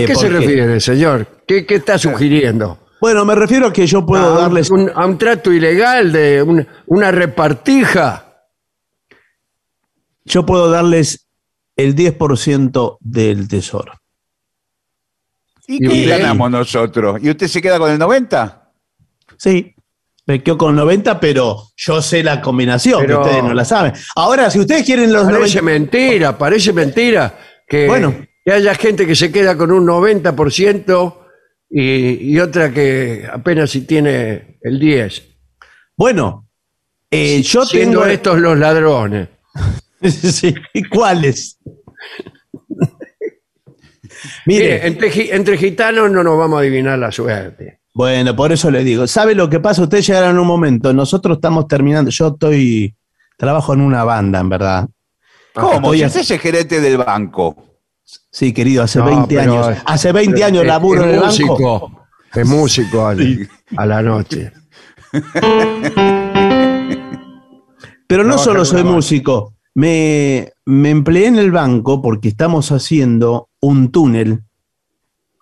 Eh, qué se refiere, señor? ¿Qué, qué está sugiriendo? Bueno, me refiero a que yo puedo ¿A un- darles. un, a un trato ilegal de un- una repartija? Yo puedo darles el 10% del tesoro. ¿Y Y qué ganamos nosotros? ¿Y usted se queda con el 90? Sí, me quedo con 90, pero yo sé la combinación, Pero- que ustedes no la saben. Ahora, si ustedes quieren los Parece 90. mentira, parece mentira que, Bueno. que haya gente que se queda con un 90% y, y otra que apenas si tiene el 10%. Bueno, eh, yo Siendo tengo. estos los ladrones. sí, ¿cuáles? Mire, Mire, entre, entre gitanos no nos vamos a adivinar la suerte. Bueno, por eso le digo, ¿sabe lo que pasa? Ustedes llegaron en un momento, nosotros estamos terminando, yo estoy, trabajo en una banda, en verdad. ¿Cómo? Estoy Si a- usted es el gerente del banco. Sí, querido, hace No, 20 pero años. es- Hace 20 pero años es- laburo es en el músico, banco. Es músico al- a la noche. Pero no Trabaja solo soy músico, me, me empleé en el banco porque estamos haciendo un túnel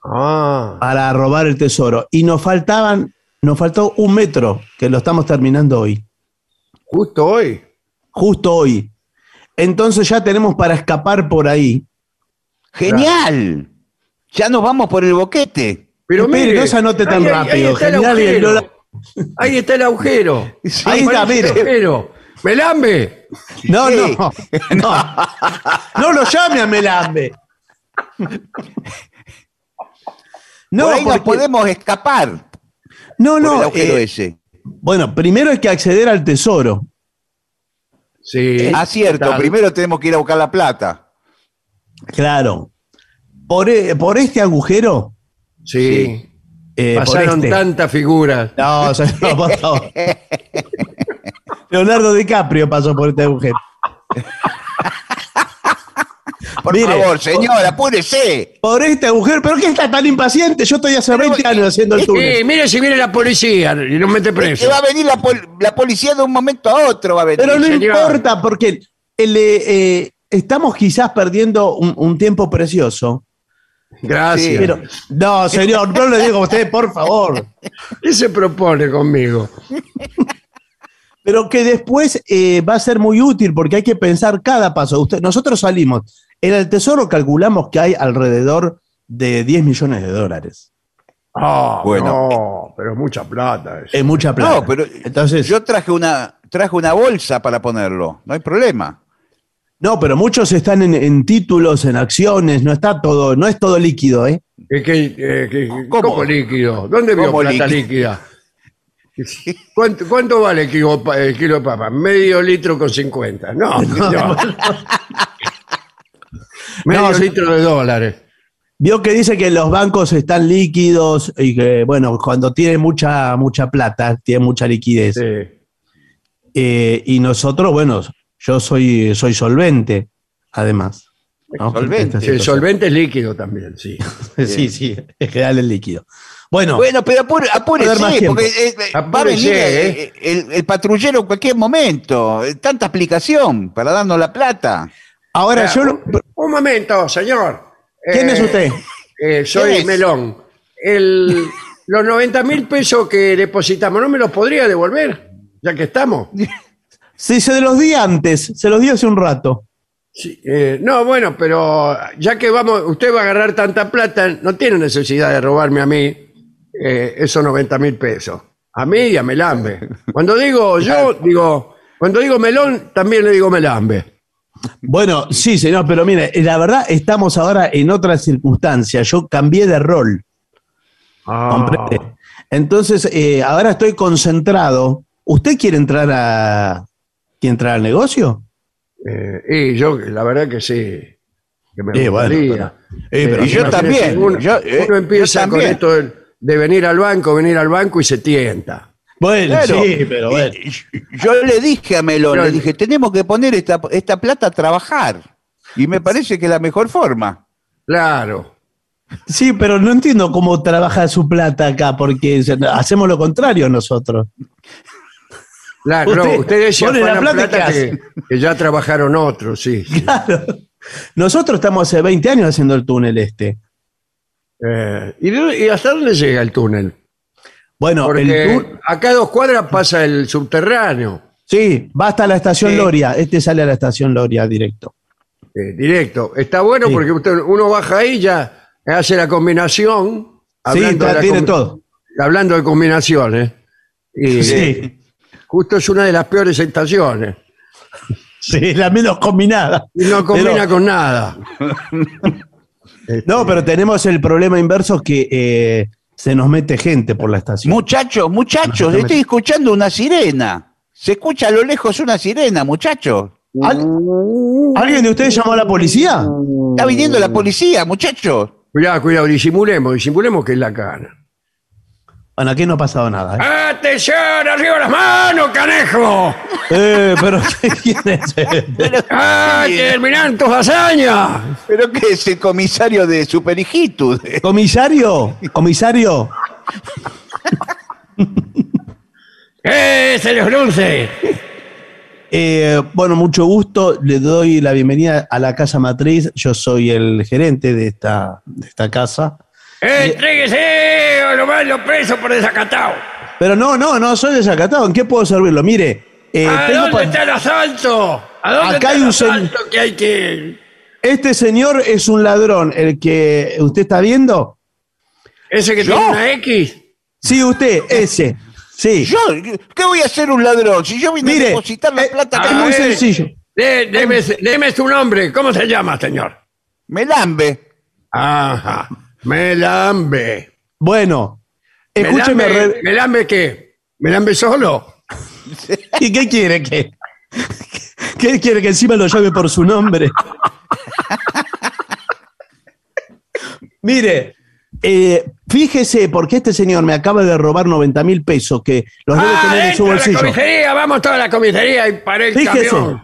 Ah, para robar el tesoro y nos faltaban, nos faltó un metro, que lo estamos terminando hoy, justo hoy. justo hoy. Entonces ya tenemos para escapar por ahí. ¡Genial! Ya nos vamos por el boquete. Pero mire, no se anote tan ahí- rápido, Ahí está el el Ahí está el agujero. Ahí está, el mire. agujero. ¡Melambe! No, Sí. no, no. No lo llame a Melambe. No, por ahí nos porque- podemos escapar no, por el no. agujero eh, ese. bueno, primero hay que acceder al tesoro. Sí. ah, cierto. Tal. Primero tenemos que ir a buscar la plata. Claro. Por, e- por este agujero. Sí. eh, por Pasaron este- tantas figuras. No, señor, por favor. Leonardo DiCaprio pasó por este agujero. Por Mire, favor, señor, apúrese. Por este agujero. ¿Pero qué está tan impaciente? Yo estoy hace 20 años haciendo el túnel. Sí, mire si viene la policía y nos mete Que preso. va a venir la, pol- la policía de un momento a otro. Va a venir. Pero no señor. importa, porque el, eh, eh, estamos quizás perdiendo un, un tiempo precioso. Gracias. Pero, no, señor, no le digo a usted, por favor. ¿Qué se propone conmigo? Pero que después eh, va a ser muy útil porque hay que pensar cada paso. Usted, nosotros salimos. En el tesoro calculamos que hay alrededor de 10 millones de dólares. Ah, Bueno. no, pero es mucha plata. eso. Es mucha plata. No, pero Entonces, yo traje una, traje una bolsa para ponerlo. No hay problema. no, pero muchos están en, en títulos, en acciones, no está todo, no es todo líquido, ¿eh? ¿Qué- qué- qué- ¿Cómo? ¿Cómo líquido? ¿Dónde vio ¿Cómo plata líquida? ¿Cuánto, cuánto vale el kilo, el kilo de papa? Medio litro con 50. No, no. Medio No, sí. litro de dólares. Vio que dice que los bancos están líquidos y que, bueno, cuando tienen mucha, mucha plata, tienen mucha liquidez. Sí. Eh, y nosotros, bueno, yo soy, soy solvente, además. ¿no? Solvente. Sí, el solvente es líquido también, sí. Sí, sí, en general es líquido. Bueno, Bueno, pero apure- apúrese, porque eh, eh, va a venir ¿eh? el, el patrullero en cualquier momento. Tanta explicación para darnos la plata. Ahora yo... lo- un, momento, señor. ¿Quién Eh, es usted? eh, soy. Melón. El, los 90 mil pesos que depositamos, ¿no me los podría devolver? Ya que estamos. Sí, se los di antes, se los di hace un rato. Sí, eh, no, bueno, pero ya que vamos, usted va a agarrar tanta plata, no tiene necesidad de robarme a mí eh, esos 90 mil pesos. A mí y a Melambe. Cuando digo yo, digo, cuando digo melón, también le digo Melambe. Bueno, sí, señor, pero mire, la verdad estamos ahora en otra circunstancia. Yo cambié de rol. Ah. Entonces, eh, ahora estoy concentrado. ¿Usted quiere entrar a quiere entrar al negocio? eh, y yo, la verdad que sí. Que me Eh, bueno. Eh, pero Y yo también, Uno, yo- eh, uno empieza yo con esto de, de venir al banco, venir al banco y se tienta. Bueno, Claro. sí, pero bueno. Yo le dije a Melón, Pero- le dije, tenemos que poner esta, esta plata a trabajar. Y me parece que es la mejor forma. Claro. Sí, pero no entiendo cómo trabaja su plata acá, porque hacemos lo contrario nosotros. Claro, no, Usted ustedes se pone la plata plata, ¿qué que, que ya trabajaron otros, sí. sí. Claro. Nosotros estamos hace 20 años haciendo el túnel este. Eh, ¿y, de- y hasta dónde llega el túnel? Bueno, Porque el tour, acá a dos cuadras pasa el subterráneo, sí, va hasta la estación Sí. Loria. Este sale a la estación Loria directo. eh, directo. Está bueno Sí. porque usted, uno baja ahí ya hace la combinación. Sí, de tiene com- todo. Hablando de combinaciones. Y Sí, justo es una de las peores estaciones. sí, la menos combinada. Y no combina Pero- con nada. No, pero tenemos el problema inverso que eh, se nos mete gente por la estación. Muchachos, muchachos, estoy escuchando una sirena. Se escucha a lo lejos una sirena, muchachos. ¿Al- ¿Alguien de ustedes llamó a la policía? Está viniendo la policía, muchachos. Cuidado, cuidado, disimulemos, disimulemos que es la cara. Bueno, aquí no ha pasado nada. ¿eh? ¡Atención! ¡Arriba las manos, canejo! Eh, pero ¿quién es este? ¡Ah, terminan tus hazañas! ¿Pero qué es el comisario de Superigitud? ¿Comisario? ¿Comisario? ¡Eh, señor Dulce! Eh, bueno, mucho gusto. Le doy la bienvenida a la casa matriz. Yo soy el gerente de esta, de esta casa. ¡Entréguese o lo mando preso por desacatado! Pero no, no, no soy desacatado. ¿En qué puedo servirlo? Mire, eh, ¿A tengo dónde pa- está el asalto? ¿A dónde Acá está hay el un sen- asalto que hay que...? este señor es un ladrón, el que usted está viendo. ¿Ese que ¿Yo? tiene una X? Sí, usted, ese. Sí. Yo, ¿qué voy a hacer un ladrón? Si yo vine Mire, a depositar la eh, plata que es muy ver. sencillo. De- deme, deme su nombre. ¿Cómo se llama, señor? me lambe. Ajá. Melambe. Bueno, escúcheme. ¿Melambe, re- ¿Melambe qué? ¿Melambe solo? ¿Y qué quiere que? ¿Qué quiere que encima lo llame por su nombre? Mire, eh, fíjese, porque este señor me acaba de robar 90 mil pesos que los debe tener en su a la bolsillo. comisaría, vamos toda la comisaría y para el Fíjese. camión.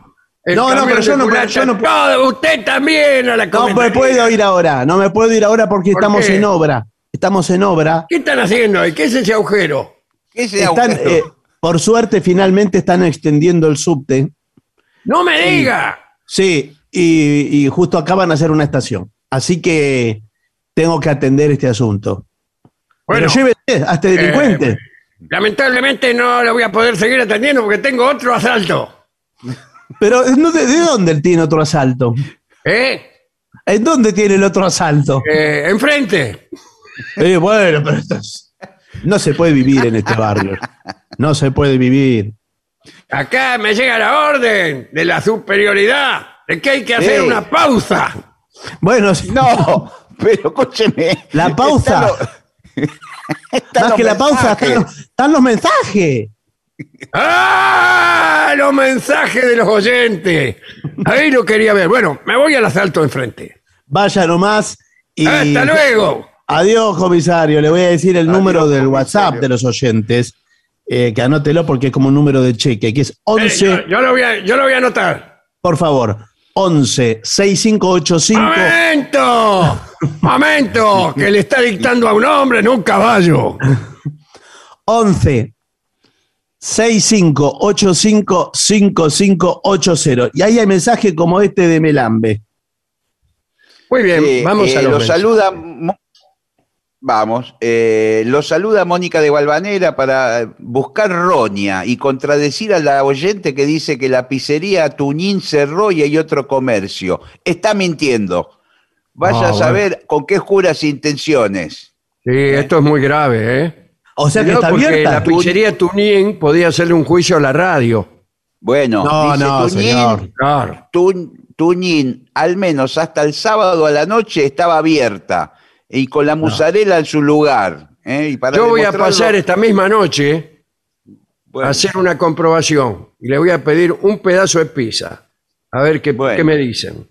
No, no, pero yo no- yo no- Todo, usted también a la No me puedo ir ahora, no me puedo ir ahora porque ¿Por estamos qué? en obra. Estamos en obra. ¿Qué están haciendo ahí? ¿Qué es ese agujero? ¿Qué es ese Están, agujero? eh, por suerte, finalmente están extendiendo el subte. ¡No me diga! Sí, y, y justo acaban de hacer una estación. Así que tengo que atender este asunto. Bueno, Pero llévese a este delincuente. eh, lamentablemente no lo voy a poder seguir atendiendo porque tengo otro asalto. Pero ¿no, de, de dónde él tiene otro asalto? ¿Eh? ¿En dónde tiene el otro asalto? Eh, enfrente. Eh, bueno, pero esto es- no se puede vivir en este barrio. No se puede vivir. Acá me llega la orden de la superioridad de que hay que hacer Sí. una pausa. Bueno, si- No, pero escúcheme. La pausa. Están los- están más los que la pausa, mensajes. están los, están los mensajes. ¡Ah! Los mensajes de los oyentes. Ahí lo quería ver. Bueno, me voy al asalto enfrente. Vaya nomás. Y... ¡Hasta luego! Adiós, comisario. Le voy a decir el Adiós, número del comisario. WhatsApp de los oyentes. eh, que anótelo porque es como un número de cheque, que es Eh, 11, yo, yo lo voy a, yo lo voy a anotar. por favor, 11 6585 ¡Momento! ¡Momento! Que le está dictando a un hombre, a un caballo. 11 6585 5580. Y ahí hay mensaje como este de Melambe. Muy bien, Eh, vamos eh, a lo los saluda Mo- Vamos, eh, lo saluda Mónica de Valvanera para buscar roña y contradecir a la oyente que dice que la pizzería Tuñín cerró y hay otro comercio. Está mintiendo. Vaya Ah, a saber con qué oscuras intenciones. Sí, esto es muy grave, ¿eh? O sea que está porque abierta. la pizzería Tunín podía hacerle un juicio a la radio. Bueno, No, dice no, Tuñín, señor. Claro. Tu- Tuñín, al menos hasta el sábado a la noche estaba abierta y con la musarela en su lugar. ¿eh? Y para Yo voy a demostrarlo- pasar esta misma noche Bueno, a hacer una comprobación y le voy a pedir un pedazo de pizza. A ver qué, Bueno. qué me dicen.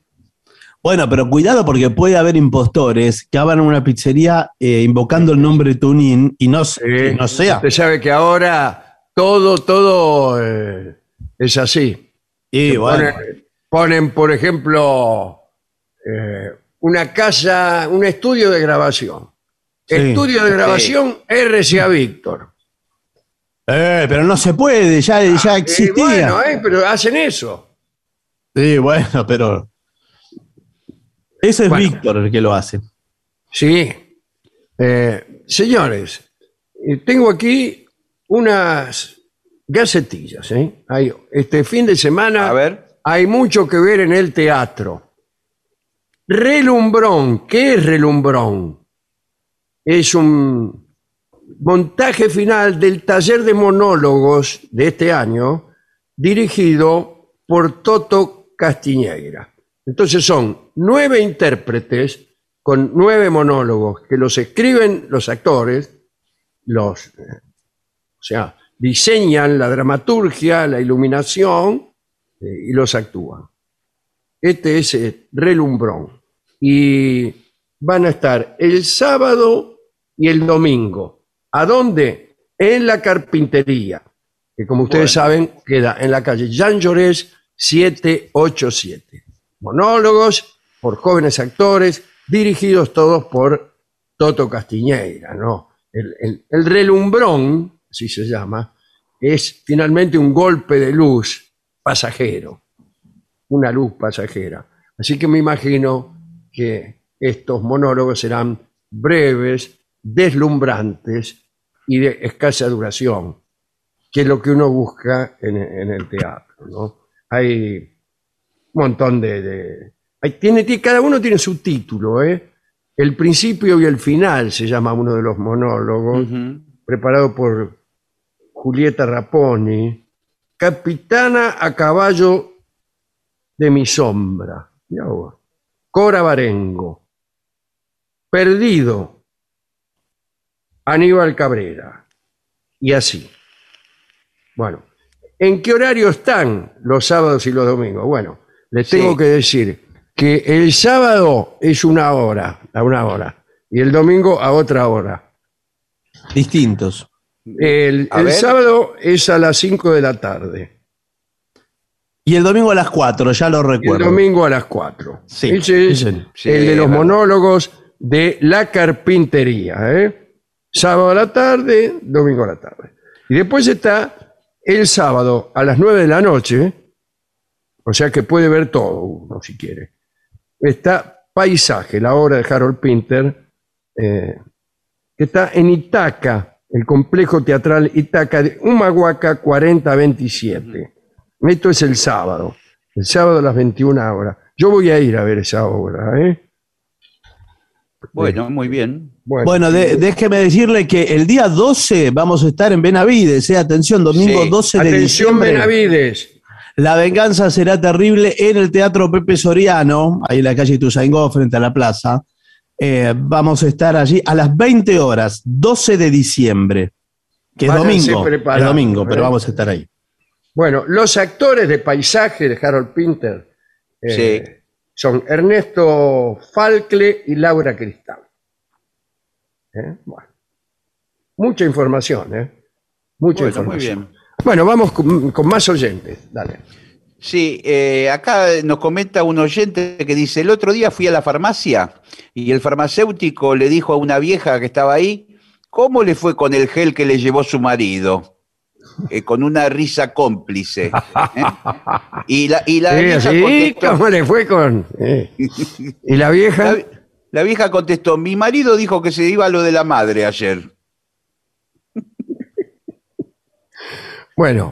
Bueno, pero cuidado porque puede haber impostores que abran una pizzería eh, invocando el nombre Tunín y no, que no sea. Usted sabe que ahora todo, todo eh, es así. Y bueno, ponen, ponen, por ejemplo, eh, una casa, un estudio de grabación. Sí. Estudio de grabación RCA Víctor. eh, pero no se puede, ya, ya Y existía. bueno, eh, pero hacen eso. Sí, bueno, pero. Ese es Bueno. Víctor el que lo hace. Sí. Eh, señores, eh, tengo aquí unas gacetillas. ¿eh? Hay- este fin de semana a ver. hay mucho que ver en el teatro. Relumbrón. ¿Qué es relumbrón? Es un montaje final del taller de monólogos de este año dirigido por Toto Castiñeira. Entonces son nueve intérpretes con nueve monólogos que los escriben los actores, los, eh, o sea, diseñan la dramaturgia, la iluminación eh, y los actúan. Este es eh, Relumbrón. Y van a estar el sábado y el domingo. ¿A dónde? En la carpintería, que como ustedes Bueno. saben queda en la calle Jean Llorés 787. Monólogos por jóvenes actores, dirigidos todos por Toto Castiñeira, ¿no? El, el- el relumbrón, así se llama, es finalmente un golpe de luz pasajero, una luz pasajera. Así que me imagino que estos monólogos serán breves, deslumbrantes y de escasa duración, que es lo que uno busca en, en el teatro, ¿no? Hay un montón de... de- hay- tiene, tiene- cada uno tiene su título, ¿eh? El principio y el final se llama uno de los monólogos preparado por Julieta Raponi, Capitana a caballo de mi sombra. Cora Barengo. Perdido. Aníbal Cabrera. Y así. Bueno, ¿en qué horario están los sábados y los domingos? Bueno, les tengo Sí. que decir que el sábado es una hora, a una hora, y el domingo a otra hora. Distintos. El, sábado es a las 5 de la tarde. Y el domingo a las 4, ya lo Y el recuerdo. domingo a las 4. Sí, Ese es ese. Sí, el de los monólogos de la carpintería. ¿eh? Sábado a la tarde, domingo a la tarde. Y después está el sábado a las 9 de la noche, o sea que puede ver todo uno si quiere. Está Paisaje, la obra de Harold Pinter, eh, que está en Itaca, el complejo teatral Itaca de Humahuaca 4027. Esto es el sábado, el sábado a las 21 horas. Yo voy a ir a ver esa obra, ¿eh? Bueno, muy bien. Bueno, de- déjeme decirle que el día 12 vamos a estar en Benavides, eh, atención, domingo Sí. 12 de atención diciembre. Benavides. La venganza será terrible en el Teatro Pepe Soriano, ahí en la calle Ituzaingó, frente a la plaza. Eh, vamos a estar allí a las 20 horas, 12 de diciembre, que es domingo. Es domingo, pero ¿eh? vamos a estar ahí. Bueno, los actores de paisaje de Harold Pinter eh, Sí. son Ernesto Falcle y Laura Cristal. ¿Eh? Bueno, mucha información, ¿eh? Mucha Bueno, muy información. bien. Bueno, vamos con, con más oyentes. Dale. Sí, eh, acá nos comenta un oyente que dice, el otro día fui a la farmacia y el farmacéutico le dijo a una vieja que estaba ahí, ¿cómo le fue con el gel que le llevó su marido? Eh, con una risa cómplice. ¿eh? Y la, y la vieja así, contestó, ¿Cómo le fue con...? eh? ¿Y la la, vieja? La vieja contestó, mi marido dijo que se iba a lo de la madre ayer. Bueno,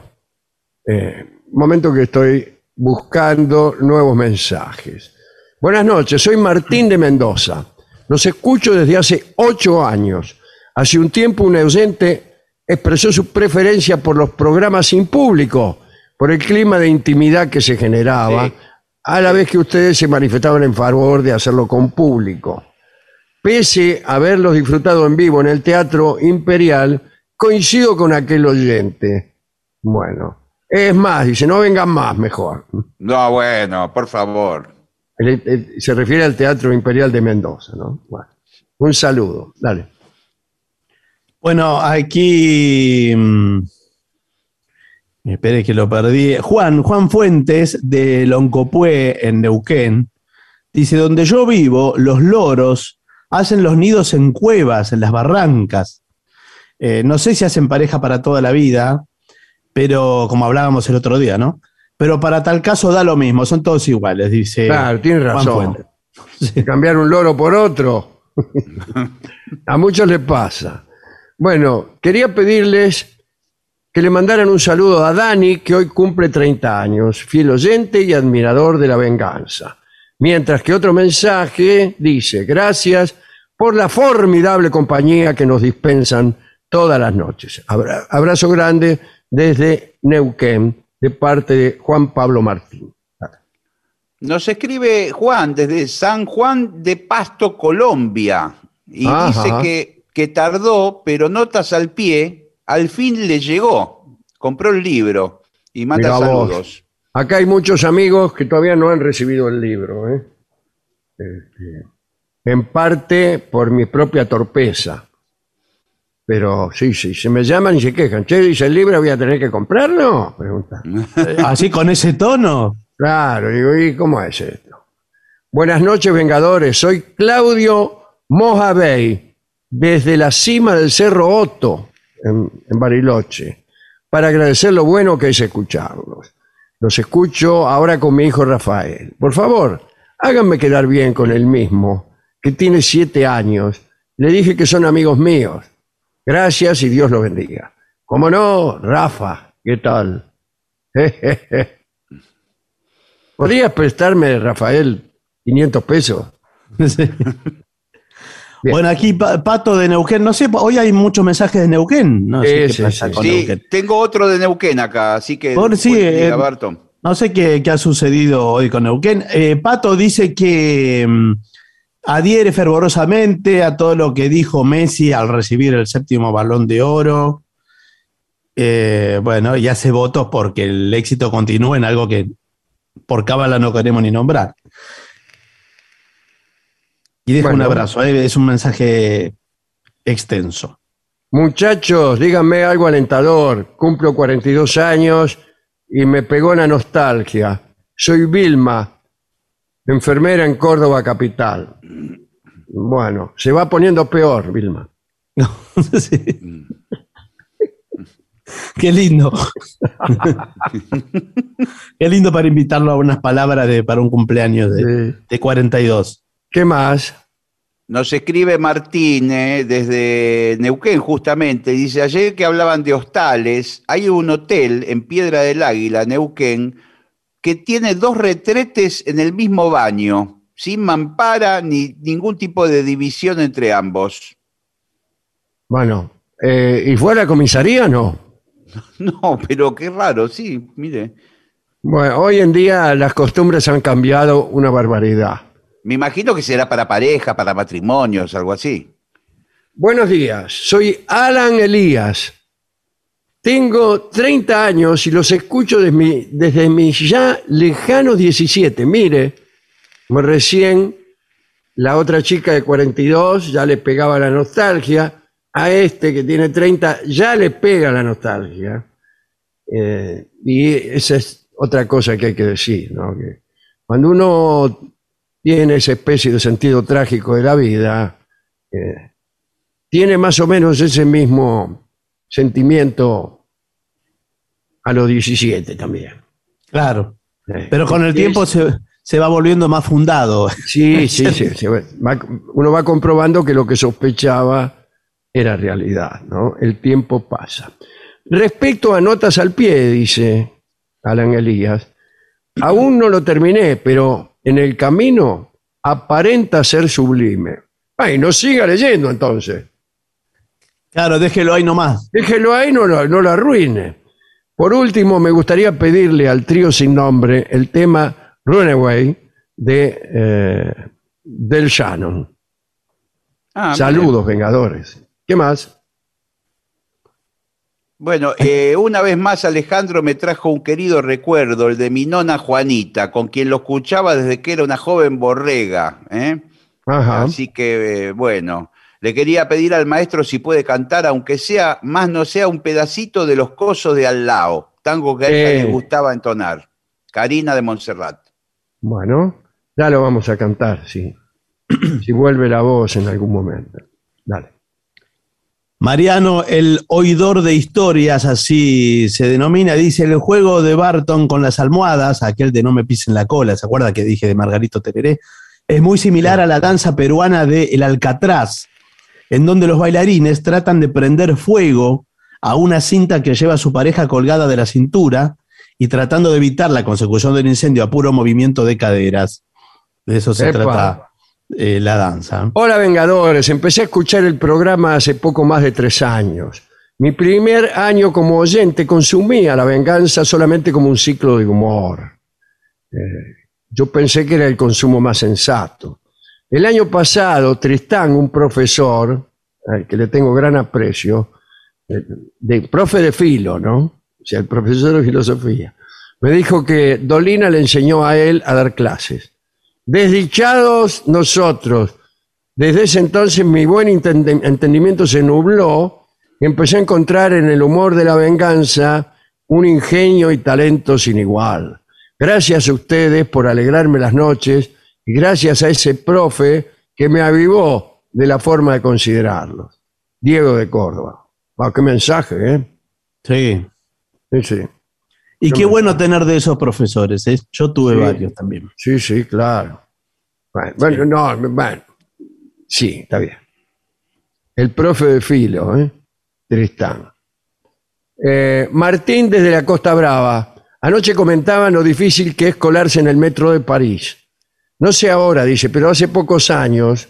eh, momento que estoy buscando nuevos mensajes. Buenas noches, soy Martín de Mendoza. Los escucho desde hace ocho años. Hace un tiempo un oyente expresó su preferencia por los programas sin público, por el clima de intimidad que se generaba, Sí. a la vez que ustedes se manifestaban en favor de hacerlo con público. Pese a haberlos disfrutado en vivo en el Teatro Imperial, coincido con aquel oyente. Bueno, es más, dice, no vengan más, mejor. No, bueno, por favor. El- el- se refiere al Teatro Imperial de Mendoza, ¿no? Bueno, un saludo, dale. Bueno, aquí. mm, Espere que lo perdí. Juan, Juan Fuentes de Loncopué, en Neuquén, dice: Donde yo vivo, los loros hacen los nidos en cuevas, en las barrancas. Eh, no sé si hacen pareja para toda la vida, pero como hablábamos el otro día, ¿no? Pero para tal caso da lo mismo, son todos iguales, dice. Claro, tiene razón. Sí. Cambiar un loro por otro. A muchos les pasa. Bueno, quería pedirles que le mandaran un saludo a Dani, que hoy cumple 30 años, fiel oyente y admirador de la venganza. Mientras que otro mensaje dice, gracias por la formidable compañía que nos dispensan todas las noches. Abra- abrazo grande desde Neuquén, de parte de Juan Pablo Martín. Nos escribe Juan desde San Juan de Pasto, Colombia, y Ajá. dice que, que tardó, pero notas al pie, al fin le llegó. Compró el libro y manda Mirá vos. saludos. Acá hay muchos amigos que todavía no han recibido el libro. ¿eh? Este, en parte por mi propia torpeza. Pero sí, sí, se me llaman y se quejan. Che, dice el libro, voy a tener que comprarlo. Pregunta. Así con ese tono. Claro, digo, ¿y cómo es esto? Buenas noches, Vengadores. Soy Claudio Mojavey, desde la cima del Cerro Otto, en, en Bariloche, para agradecer lo bueno que es escucharlos. Los escucho ahora con mi hijo Rafael. Por favor, háganme quedar bien con el mismo, que tiene siete años. Le dije que son amigos míos. Gracias y Dios los bendiga. ¿Cómo no, Rafa? ¿Qué tal? ¿Podrías prestarme, Rafael, 500 pesos? Sí. Bueno, aquí Pa- Pato de Neuquén, no sé, hoy hay muchos mensajes de Neuquén. No sé Sí, qué pasa sí, con Sí, Neuquén. tengo otro de Neuquén acá, así que Por- sí, eh. No sé qué, qué ha sucedido hoy con Neuquén. Eh, Pato dice que mm, adhiere fervorosamente a todo lo que dijo Messi al recibir el séptimo balón de oro. Eh, bueno, y hace votos porque el éxito continúe en algo que por cábala no queremos ni nombrar. Y deja un abrazo, eh, es un mensaje extenso. Muchachos, díganme algo alentador. Cumplo 42 años y me pegó la nostalgia. Soy Vilma, enfermera en Córdoba capital. Bueno, se va poniendo peor, Vilma. Sí. Qué lindo. Qué lindo para invitarlo a unas palabras de, para un cumpleaños de, Sí. de 42. ¿Qué más? Nos escribe Martín eh, desde Neuquén, justamente. Dice: Ayer que hablaban de hostales, hay un hotel en Piedra del Águila, Neuquén, que tiene dos retretes en el mismo baño, sin mampara ni ningún tipo de división entre ambos. Bueno, eh, ¿y fue a la comisaría no? No, pero qué raro, sí, mire. Bueno, hoy en día las costumbres han cambiado una barbaridad. Me imagino que será para pareja, para matrimonios, algo así. Buenos días, soy Alan Elías. Tengo 30 años y los escucho desde, mi- desde mis ya lejanos 17. Mire, recién la otra chica de 42 ya le pegaba la nostalgia, a este que tiene 30 ya le pega la nostalgia. Eh, y esa es otra cosa que hay que decir, cuando uno tiene esa especie de sentido trágico de la vida, eh, tiene más o menos ese mismo sentimiento a los 17 también. Claro. Pero con el tiempo se, se va volviendo más fundado. Sí, sí, sí. sí. Va- uno va comprobando que lo que sospechaba era realidad, ¿no? El tiempo pasa. Respecto a notas al pie, dice Alan Elías, aún no lo terminé, pero en el camino aparenta ser sublime. Ay, no siga leyendo entonces. Claro, déjelo ahí nomás. Déjelo ahí, no lo, no lo arruine. Por último, me gustaría pedirle al trío sin nombre el tema Runaway de eh, Del Shannon. Ah, Saludos, Vengadores. ¿Qué más? Bueno, eh, una vez más Alejandro me trajo un querido recuerdo, el de mi nona Juanita, con quien lo escuchaba desde que era una joven borrega. ¿eh? Ajá. Así que, eh, bueno, le quería pedir al maestro si puede cantar, aunque sea, más no sea un pedacito de los cosos de al lado, tango que a ella Eh. le gustaba entonar. Karina de Montserrat. Bueno, ya lo vamos a cantar, sí. si vuelve la voz en algún momento. Dale. Mariano, el oidor de historias, así se denomina, dice el juego de Barton con las almohadas, aquel de no me pisen la cola, ¿se acuerda que dije de Margarito Tereré? Es muy similar a la danza peruana de El Alcatraz, en donde los bailarines tratan de prender fuego a una cinta que lleva a su pareja colgada de la cintura y tratando de evitar la consecución del incendio a puro movimiento de caderas. De eso se Epa. trata eh, la danza. Hola Vengadores, empecé a escuchar el programa hace poco más de tres años. Mi primer año como oyente consumía la venganza solamente como un ciclo de humor. Eh, yo pensé que era el consumo más sensato. El año pasado, Tristán, un profesor, al que le tengo gran aprecio, eh, de profe de filo, ¿no? O sea, el profesor de filosofía, me dijo que Dolina le enseñó a él a dar clases. Desdichados nosotros. Desde ese entonces mi buen entendimiento se nubló y empecé a encontrar en el humor de la venganza un ingenio y talento sin igual. Gracias a ustedes por alegrarme las noches gracias a ese profe que me avivó de la forma de considerarlos. Diego de Córdoba. Wow, qué mensaje, ¿eh? Sí. Sí, sí. Y qué bueno tener de esos profesores. ¿eh? Yo tuve Sí. varios también. Sí, sí, claro. Bueno, bueno, no, bueno. Sí, está bien. El profe de filo, ¿eh? Tristán. Eh, Martín desde la Costa Brava. Anoche comentaban lo difícil que es colarse en el metro de París. No sé ahora, dice, pero hace pocos años,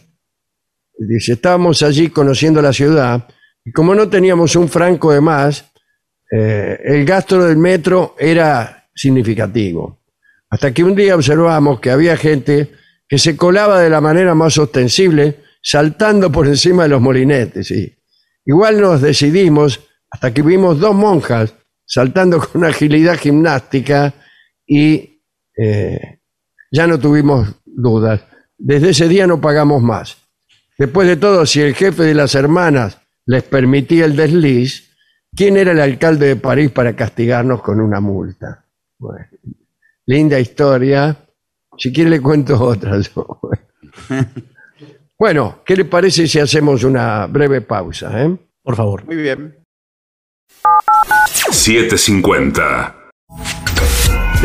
dice, estábamos allí conociendo la ciudad y como no teníamos un franco de más, eh, el gasto del metro era significativo. Hasta que un día observamos que había gente que se colaba de la manera más ostensible, saltando por encima de los molinetes. sí. Igual nos decidimos hasta que vimos dos monjas saltando con agilidad gimnástica y eh, ya no tuvimos dudas. Desde ese día no pagamos más. Después de todo, si el jefe de las hermanas les permitía el desliz, ¿quién era el alcalde de París para castigarnos con una multa? Bueno, linda historia. Si quiere le cuento otra. yo. Bueno, ¿qué le parece si hacemos una breve pausa? eh? Por favor. Muy bien. 750.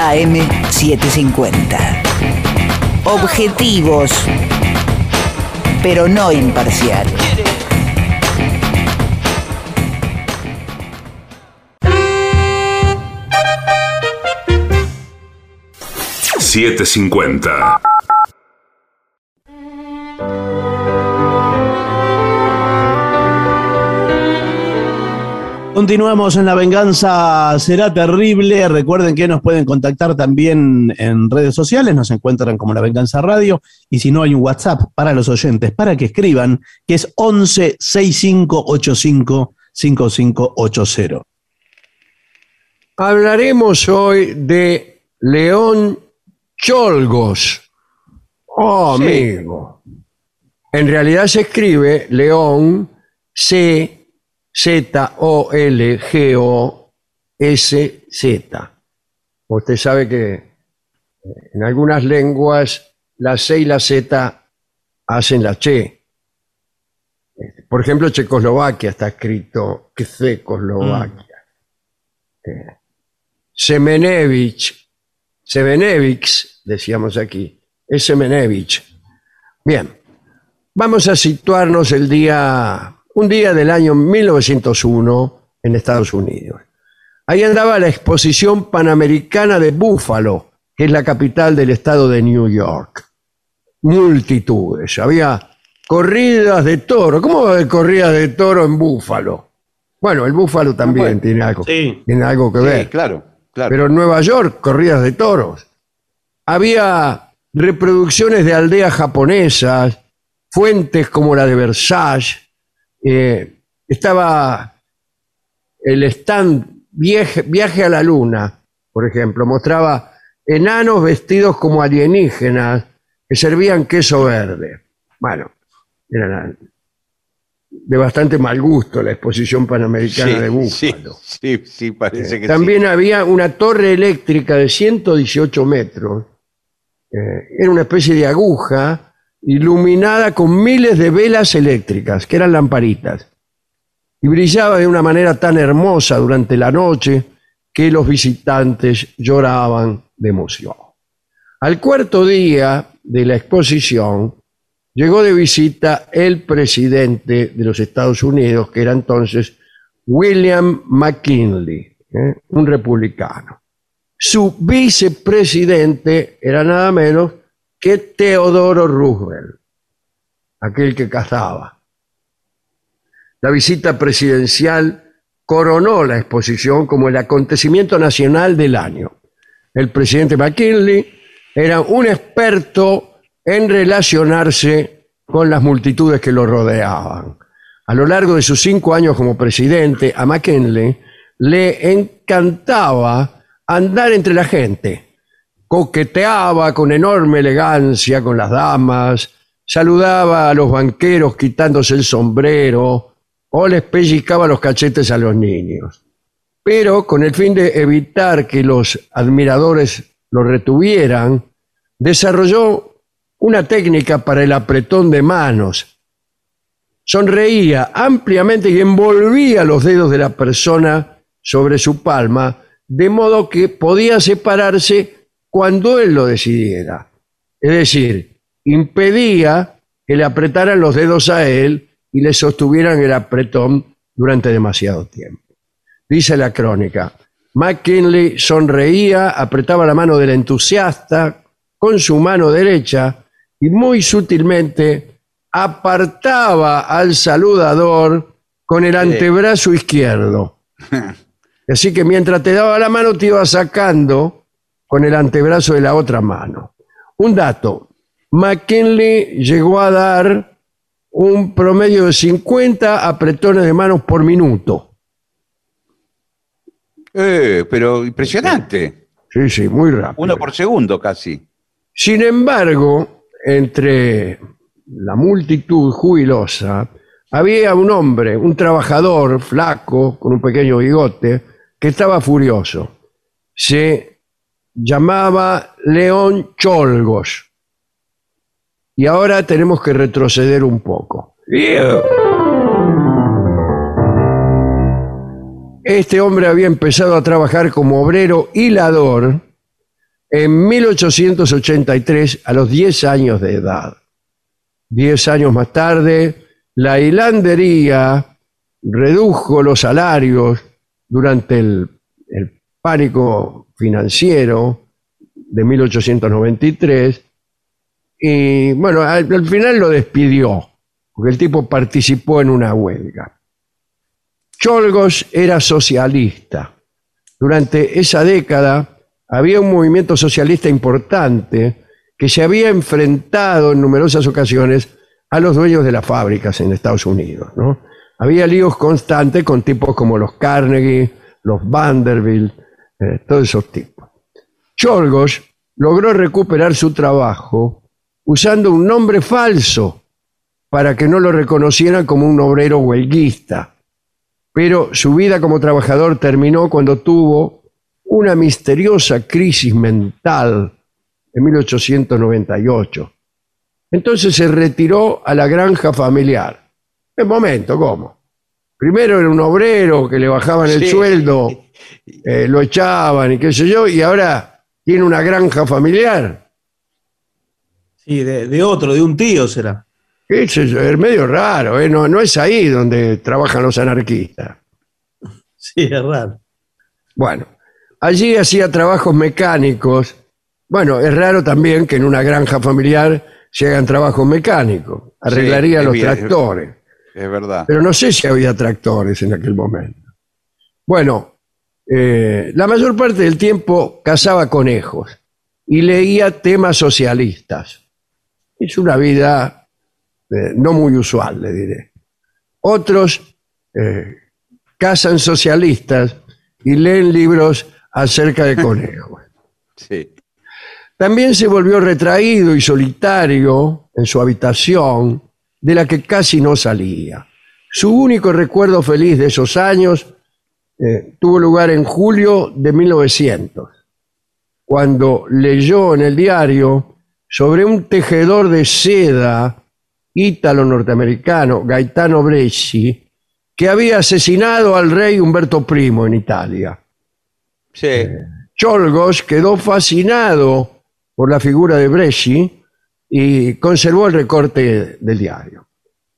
AM750. Objetivos. Pero no imparcial. $750. Continuamos en La Venganza Será Terrible. Recuerden que nos pueden contactar también en redes sociales. Nos encuentran como La Venganza Radio. Y si no, hay un WhatsApp para los oyentes para que escriban, que es 11 6585 5580. Hablaremos hoy de León Cholgos Oh, Sí. amigo. En realidad se escribe León C Z O L G O S Z. Usted sabe que eh, en algunas lenguas la C y la Z hacen la Che. Por ejemplo, Checoslovaquia está escrito Checoslovaquia. Eh, Semenevich, Semenevich, decíamos aquí, es Semenevich. Bien, vamos a situarnos el día, un día del año 1901 en Estados Unidos. Ahí andaba la exposición panamericana de Buffalo, que es la capital del estado de New York. Multitudes, había corridas de toro. ¿Cómo va a haber corridas de toro en Búfalo? Bueno, el búfalo también Bueno, tiene, algo, sí. tiene algo que Sí, ver. claro, claro. Pero en Nueva York, corridas de toros. Había reproducciones de aldeas japonesas, fuentes como la de Versailles. Eh, estaba el stand viaje, viaje a la Luna, por ejemplo. Mostraba enanos vestidos como alienígenas que servían queso verde. Bueno, era de bastante mal gusto la exposición panamericana de Búfalo. sí, sí, sí, parece que También había una torre eléctrica de 118 metros. Eh, era una especie de aguja iluminada con miles de velas eléctricas, que eran lamparitas. Y brillaba de una manera tan hermosa durante la noche que los visitantes lloraban de emoción. Al cuarto día de la exposición, llegó de visita el presidente de los Estados Unidos, que era entonces William McKinley, ¿eh? un republicano. Su vicepresidente era nada menos que Teodoro Roosevelt, aquel que cazaba. La visita presidencial coronó la exposición como el acontecimiento nacional del año. El presidente McKinley era un experto en relacionarse con las multitudes que lo rodeaban. A lo largo de sus cinco años como presidente, a McKinley le encantaba andar entre la gente. Coqueteaba con enorme elegancia con las damas, saludaba a los banqueros quitándose el sombrero o les pellizcaba los cachetes a los niños. Pero con el fin de evitar que los admiradores lo retuvieran, desarrolló una técnica para el apretón de manos. Sonreía ampliamente y envolvía los dedos de la persona sobre su palma, de modo que podía separarse cuando él lo decidiera. Es decir, impedía que le apretaran los dedos a él y le sostuvieran el apretón durante demasiado tiempo. Dice la crónica, McKinley sonreía, apretaba la mano del entusiasta con su mano derecha y muy sutilmente apartaba al saludador con el antebrazo izquierdo. Así que mientras te daba la mano te iba sacando con el antebrazo de la otra mano. Un dato, McKinley llegó a dar un promedio de 50 apretones de manos por minuto. Eh, pero impresionante. Sí, sí, muy rápido. Uno por segundo casi. Sin embargo, entre la multitud jubilosa, había un hombre, un trabajador flaco, con un pequeño bigote, que estaba furioso. Se llamaba León Cholgos. Y ahora tenemos que retroceder un poco. Este hombre había empezado a trabajar como obrero hilador en 1883 a los 10 años de edad. Diez años más tarde, la hilandería redujo los salarios durante el, el pánico financiero de 1893 y bueno, al, al final lo despidió, porque el tipo participó en una huelga. Cholgos era socialista. Durante esa década había un movimiento socialista importante que se había enfrentado en numerosas ocasiones a los dueños de las fábricas en Estados Unidos. ¿no? Había líos constantes con tipos como los Carnegie, los Vanderbilt, eh, todos esos tipos. Cholgos logró recuperar su trabajo usando un nombre falso para que no lo reconocieran como un obrero huelguista. Pero su vida como trabajador terminó cuando tuvo una misteriosa crisis mental en 1898. Entonces se retiró a la granja familiar. En momento, ¿cómo? Primero era un obrero que le bajaban el Sí. sueldo, eh, lo echaban y qué sé yo, y ahora tiene una granja familiar. Sí, de, de otro, de un tío será. Qué sé yo, Es medio raro, ¿eh? no, no es ahí donde trabajan los anarquistas. Sí, es raro. Bueno, allí hacía trabajos mecánicos. Bueno, es raro también que en una granja familiar se hagan trabajos mecánicos. Arreglaría es los bien. tractores. Es verdad. Pero no sé si había tractores en aquel momento. Bueno, eh, la mayor parte del tiempo cazaba conejos y leía temas socialistas. Es una vida eh, no muy usual, le diré. Otros eh, cazan socialistas y leen libros acerca de conejos. Sí. También se volvió retraído y solitario en su habitación, de la que casi no salía. Su único recuerdo feliz de esos años eh, tuvo lugar en julio de 1900, cuando leyó en el diario sobre un tejedor de seda ítalo-norteamericano, Gaetano Bresci, que había asesinado al rey Humberto I en Italia. Sí. Cholgos quedó fascinado por la figura de Bresci y conservó el recorte del diario.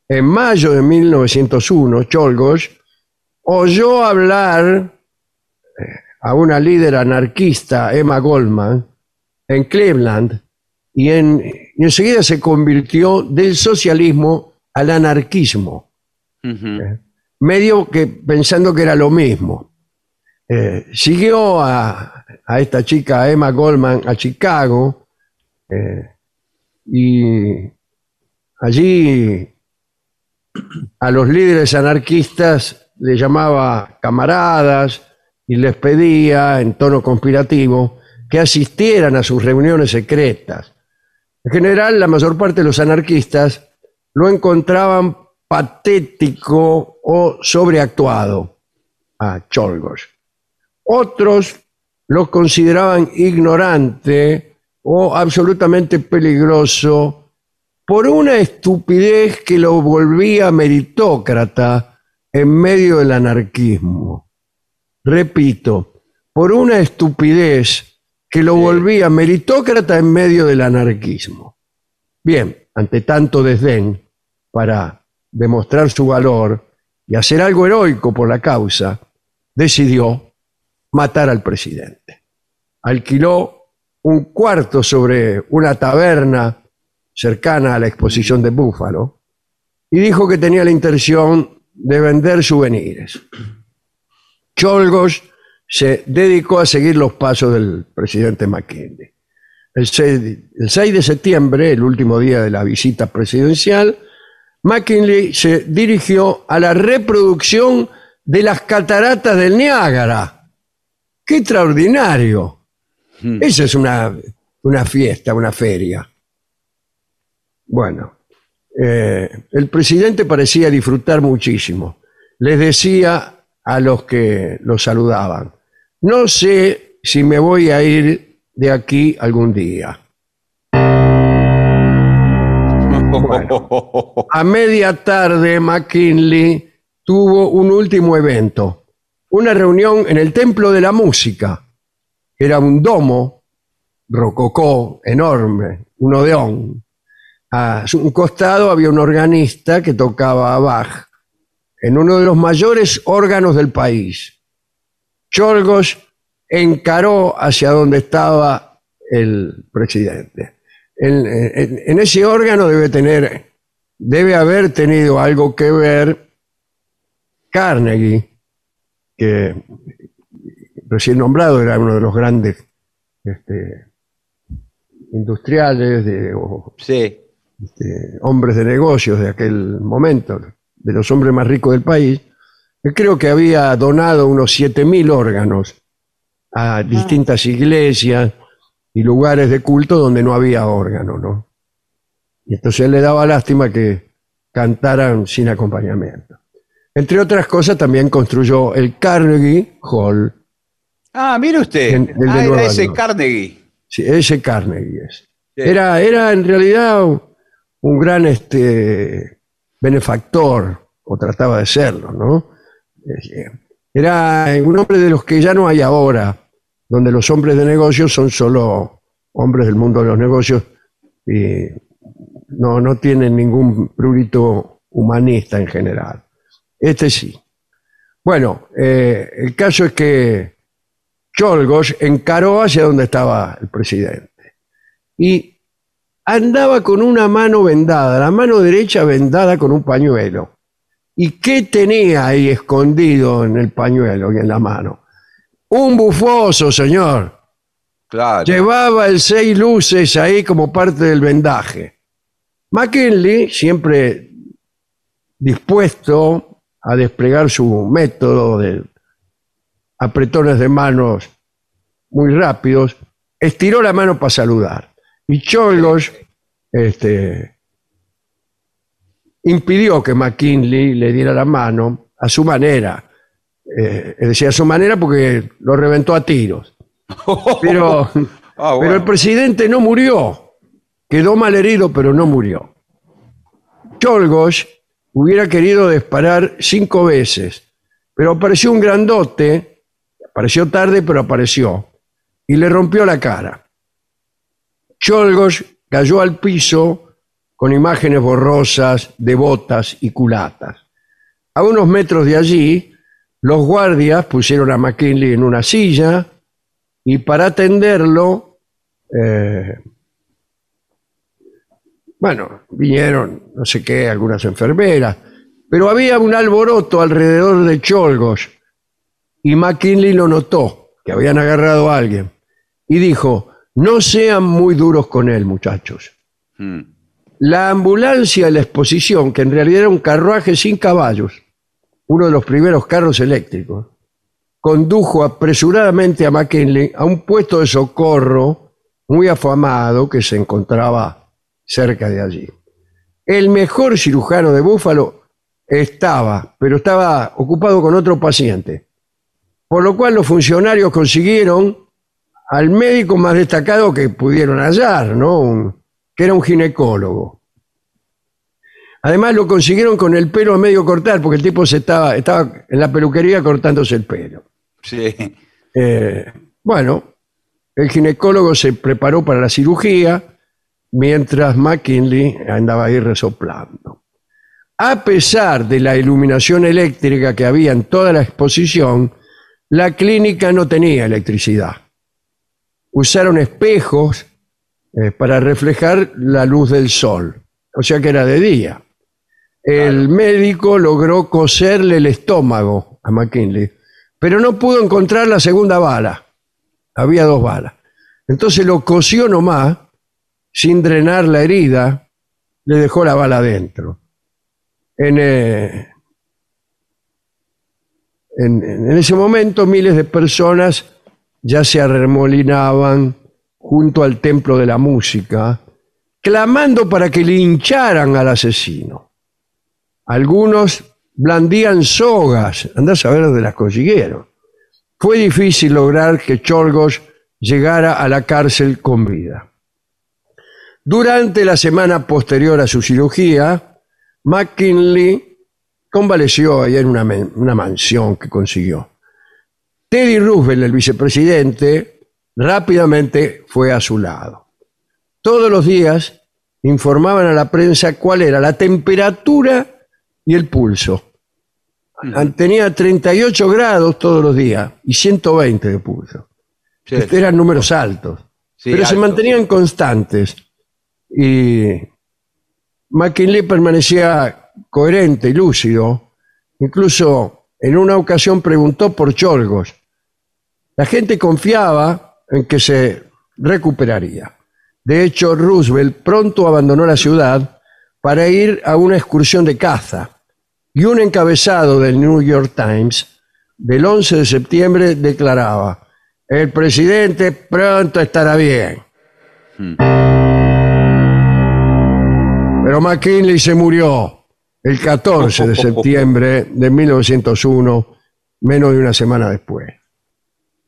En mayo de 1901, Cholgos oyó hablar eh, a una líder anarquista, Emma Goldman, en Cleveland, y, en, y enseguida se convirtió del socialismo al anarquismo Ujú. medio que pensando que era lo mismo. Eh, siguió a, a esta chica Emma Goldman a Chicago eh, y allí a los líderes anarquistas le llamaba camaradas y les pedía en tono conspirativo que asistieran a sus reuniones secretas. En general, la mayor parte de los anarquistas lo encontraban patético o sobreactuado a Cholgos. Otros lo consideraban ignorante o absolutamente peligroso por una estupidez que lo volvía meritócrata en medio del anarquismo. Repito, por una estupidez que lo volvía meritócrata en medio del anarquismo. Bien, ante tanto desdén, para demostrar su valor y hacer algo heroico por la causa, decidió matar al presidente. Alquiló un cuarto sobre una taberna cercana a la exposición de Búfalo y dijo que tenía la intención de vender souvenirs. Cholgos se dedicó a seguir los pasos del presidente McKinley. El 6, el 6 de septiembre, el último día de la visita presidencial, McKinley se dirigió a la reproducción de las cataratas del Niágara. ¡Qué extraordinario! Esa es una, una fiesta, una feria. Bueno, eh, el presidente parecía disfrutar muchísimo. Les decía a los que lo saludaban, no sé si me voy a ir de aquí algún día. A media tarde, McKinley tuvo un último evento, una reunión en el Templo de la Música. Era un domo rococó enorme, un odeón. A su costado había un organista que tocaba a Bach en uno de los mayores órganos del país. Cholgos encaró hacia donde estaba el presidente. En, en- en ese órgano debe tener, debe haber tenido algo que ver Carnegie, que recién nombrado era uno de los grandes este, industriales de, o Sí. este, hombres de negocios de aquel momento, de los hombres más ricos del país, que creo que había donado unos 7.000 órganos a distintas iglesias y lugares de culto donde no había órgano, ¿no? Y entonces le daba lástima que cantaran sin acompañamiento. Entre otras cosas, también construyó el Carnegie Hall. Ah, mire usted. El ah, era ese York. Carnegie. Sí, ese Carnegie es. Sí. Era, era en realidad un, un gran este, benefactor, o trataba de serlo, ¿no? Eh, Era un hombre de los que ya no hay ahora, donde los hombres de negocios son solo hombres del mundo de los negocios y no, no tienen ningún prurito humanista en general. Este sí. Bueno, eh, el caso es que Cholgos encaró hacia donde estaba el presidente y andaba con una mano vendada, la mano derecha vendada con un pañuelo. ¿Y qué tenía ahí escondido en el pañuelo y en la mano? Un bufoso, señor. Claro. Llevaba el seis luces ahí como parte del vendaje. McKinley, siempre dispuesto a desplegar su método de apretones de manos muy rápidos, estiró la mano para saludar. Y Cholos este, impidió que McKinley le diera la mano a su manera. Eh, decía a su manera porque lo reventó a tiros. Pero, Ah, pero el presidente no murió. Quedó mal herido, pero no murió. Cholgos hubiera querido disparar cinco veces, pero apareció un grandote, apareció tarde, pero apareció, y le rompió la cara. Cholgos cayó al piso con imágenes borrosas de botas y culatas. A unos metros de allí, los guardias pusieron a McKinley en una silla y para atenderlo, eh, bueno, vinieron, no sé qué, algunas enfermeras, pero había un alboroto alrededor de Cholgos y McKinley lo notó, que habían agarrado a alguien, y dijo, no sean muy duros con él, muchachos. Mm. La ambulancia de la exposición, que en realidad era un carruaje sin caballos, uno de los primeros carros eléctricos, condujo apresuradamente a McKinley a un puesto de socorro muy afamado que se encontraba cerca de allí. El mejor cirujano de Búfalo estaba, pero estaba ocupado con otro paciente, por lo cual los funcionarios consiguieron al médico más destacado que pudieron hallar, ¿no? Un- que era un ginecólogo. Además lo consiguieron con el pelo a medio cortar, porque el tipo se estaba, estaba en la peluquería cortándose el pelo. Sí. Eh, bueno, el ginecólogo se preparó para la cirugía, mientras McKinley andaba ahí resoplando. A pesar de la iluminación eléctrica que había en toda la exposición, la clínica no tenía electricidad. Usaron espejos eh, para reflejar la luz del sol, o sea que era de día. El médico logró coserle el estómago a McKinley, pero no pudo encontrar la segunda bala. Había dos balas. Entonces lo cosió nomás, sin drenar la herida, le dejó la bala adentro. En, eh, en, ese momento miles de personas ya se arremolinaban junto al templo de la música, clamando para que lincharan al asesino. Algunos blandían sogas, andás a ver dónde las consiguieron. Fue difícil lograr que Chorgos llegara a la cárcel con vida. Durante la semana posterior a su cirugía, McKinley convaleció allá en una, mansión que consiguió. Teddy Roosevelt, el vicepresidente, rápidamente fue a su lado. Todos los días informaban a la prensa cuál era la temperatura y el pulso. Ah, Tenía 38 grados todos los días y 120 de pulso. Sí. Estos eran números altos, Sí, pero se mantenían constantes. Y McKinley permanecía coherente y lúcido. Incluso en una ocasión preguntó por Cholgos. La gente confiaba en que se recuperaría. De hecho, Roosevelt pronto abandonó la ciudad para ir a una excursión de caza. Y un encabezado del New York Times del 11 de septiembre declaraba, el presidente pronto estará bien. Pero McKinley se murió el 14 de septiembre de 1901, menos de una semana después.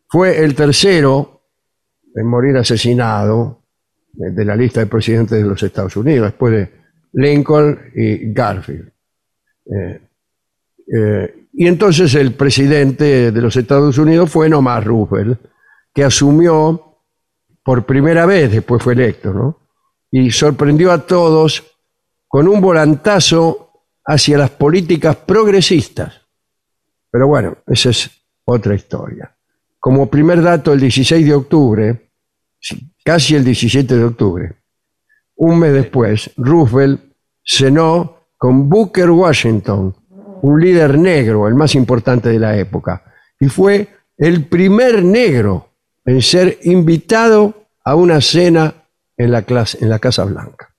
Fue el tercero en morir asesinado de la lista de presidentes de los Estados Unidos, después de Lincoln y Garfield. Eh, eh, y entonces el presidente de los Estados Unidos fue Nomás Roosevelt, que asumió por primera vez, después fue electo, ¿no? Y sorprendió a todos con un volantazo hacia las políticas progresistas. Pero bueno, esa es otra historia. Como primer dato, el 16 de octubre, casi el 17 de octubre, un mes después, Roosevelt cenó con Booker Washington, un líder negro, el más importante de la época, y fue el primer negro en ser invitado a una cena en la, clase- en la Casa Blanca.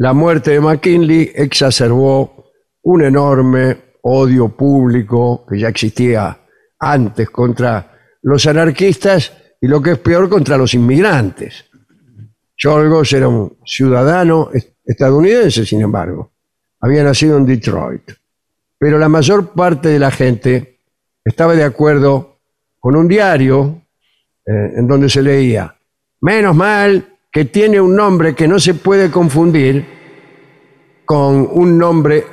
La muerte de McKinley exacerbó un enorme odio público que ya existía antes contra los anarquistas y lo que es peor contra los inmigrantes. Cholgos era un ciudadano est- estadounidense, sin embargo. Había nacido en Detroit. Pero la mayor parte de la gente estaba de acuerdo con un diario eh, en donde se leía, menos mal que tiene un nombre que no se puede confundir con un nombre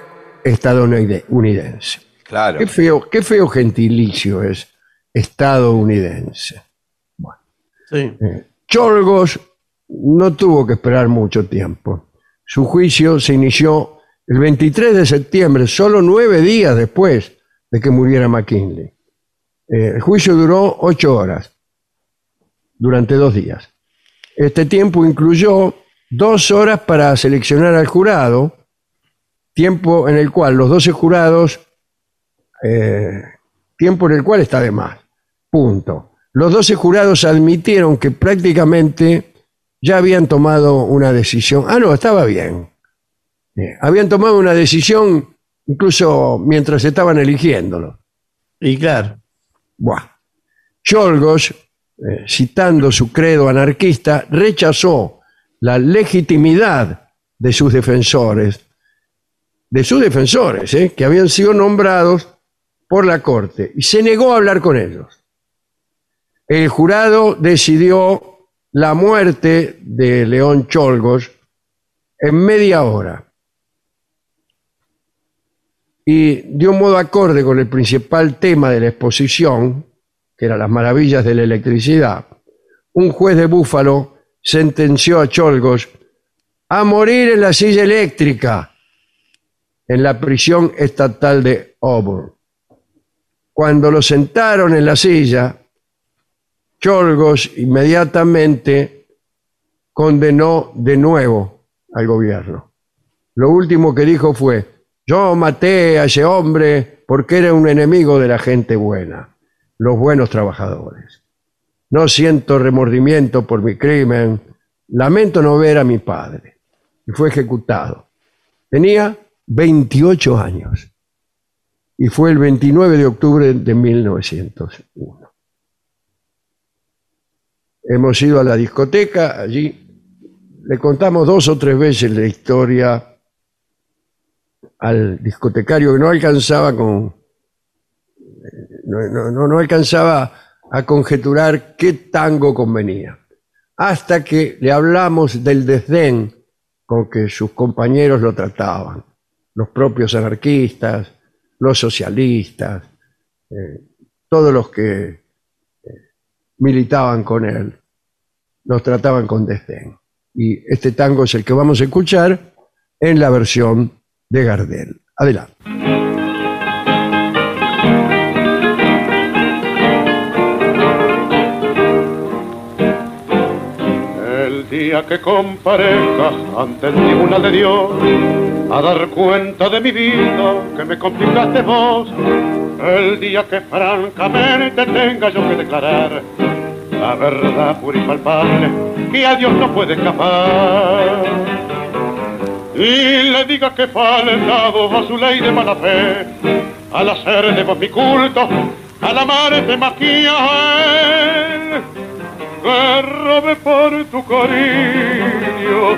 estadounidense. Claro. Qué feo, qué feo gentilicio es estadounidense. Sí. Cholgos no tuvo que esperar mucho tiempo. Su juicio se inició el 23 de septiembre, solo nueve días después de que muriera McKinley. Eh, el juicio duró ocho horas, durante dos días. Este tiempo incluyó dos horas para seleccionar al jurado, tiempo en el cual los doce jurados, eh, tiempo en el cual está de más. Punto. Los doce jurados admitieron que prácticamente ya habían tomado una decisión. Ah, no, estaba bien. Eh, habían tomado una decisión incluso mientras estaban eligiéndolo. Y claro. Buah. Cholgos, eh, citando su credo anarquista, rechazó la legitimidad de sus defensores, de sus defensores, eh, que habían sido nombrados por la corte, y se negó a hablar con ellos. El jurado decidió la muerte de León Cholgos en media hora. Y de un modo acorde con el principal tema de la exposición, que era las maravillas de la electricidad, un juez de Búfalo sentenció a Cholgos a morir en la silla eléctrica en la prisión estatal de Auburn. Cuando lo sentaron en la silla, Cholgos inmediatamente condenó de nuevo al gobierno. Lo último que dijo fue, yo maté a ese hombre porque era un enemigo de la gente buena, los buenos trabajadores. No siento remordimiento por mi crimen, lamento no ver a mi padre. Y fue ejecutado. Tenía 28 años y fue el 29 de octubre de 1901. Hemos ido a la discoteca, allí le contamos dos o tres veces la historia al discotecario que no alcanzaba con no, alcanzaba a conjeturar qué tango convenía hasta que le hablamos del desdén con que sus compañeros lo trataban los propios anarquistas los socialistas eh, todos los que eh, militaban con él los trataban con desdén y este tango es el que vamos a escuchar en la versión de Gardel. Adelante. Día que comparezca ante el tribunal de Dios a dar cuenta de mi vida que me complicaste vos, el día que francamente tenga yo que declarar la verdad pura y palpable que a Dios no puede escapar. Y le diga que faltado a su ley de mala fe, al hacer de vos mi culto, al amarte más que a él robé por tu cariño,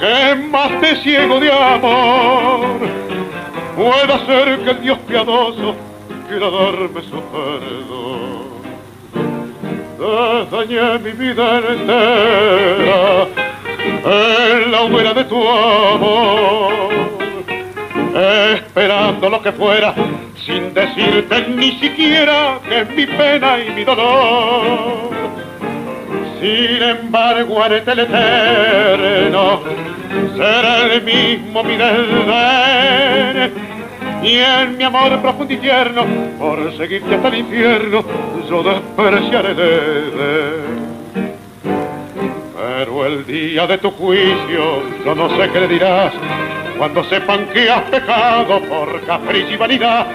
que más te ciego de amor. Puede ser que el Dios piadoso quiera darme su perdón. Dañé mi vida entera en la hoguera de tu amor, esperando lo que fuera, sin decirte ni siquiera que es mi pena y mi dolor. Sin embargo, en el eterno será el mismo mi desdén. Y en mi amor profundo y tierno, por seguirte hasta el infierno, yo despreciaré de pero el día de tu juicio, yo no sé qué le dirás, cuando sepan que has pecado por capricho y vanidad,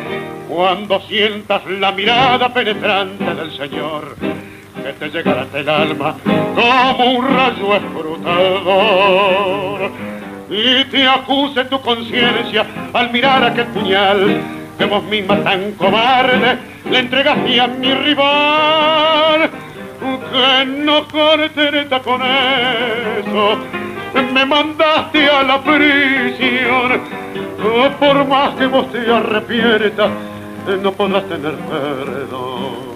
cuando sientas la mirada penetrante del Señor, que te llegará hasta el alma como un rayo escrutador, y te acuse tu conciencia al mirar aquel puñal que vos misma tan cobarde le entregaste a mi rival. Que no cortereta con eso. Me mandaste a la prisión. Por más que vos te arrepientas no podrás tener perdón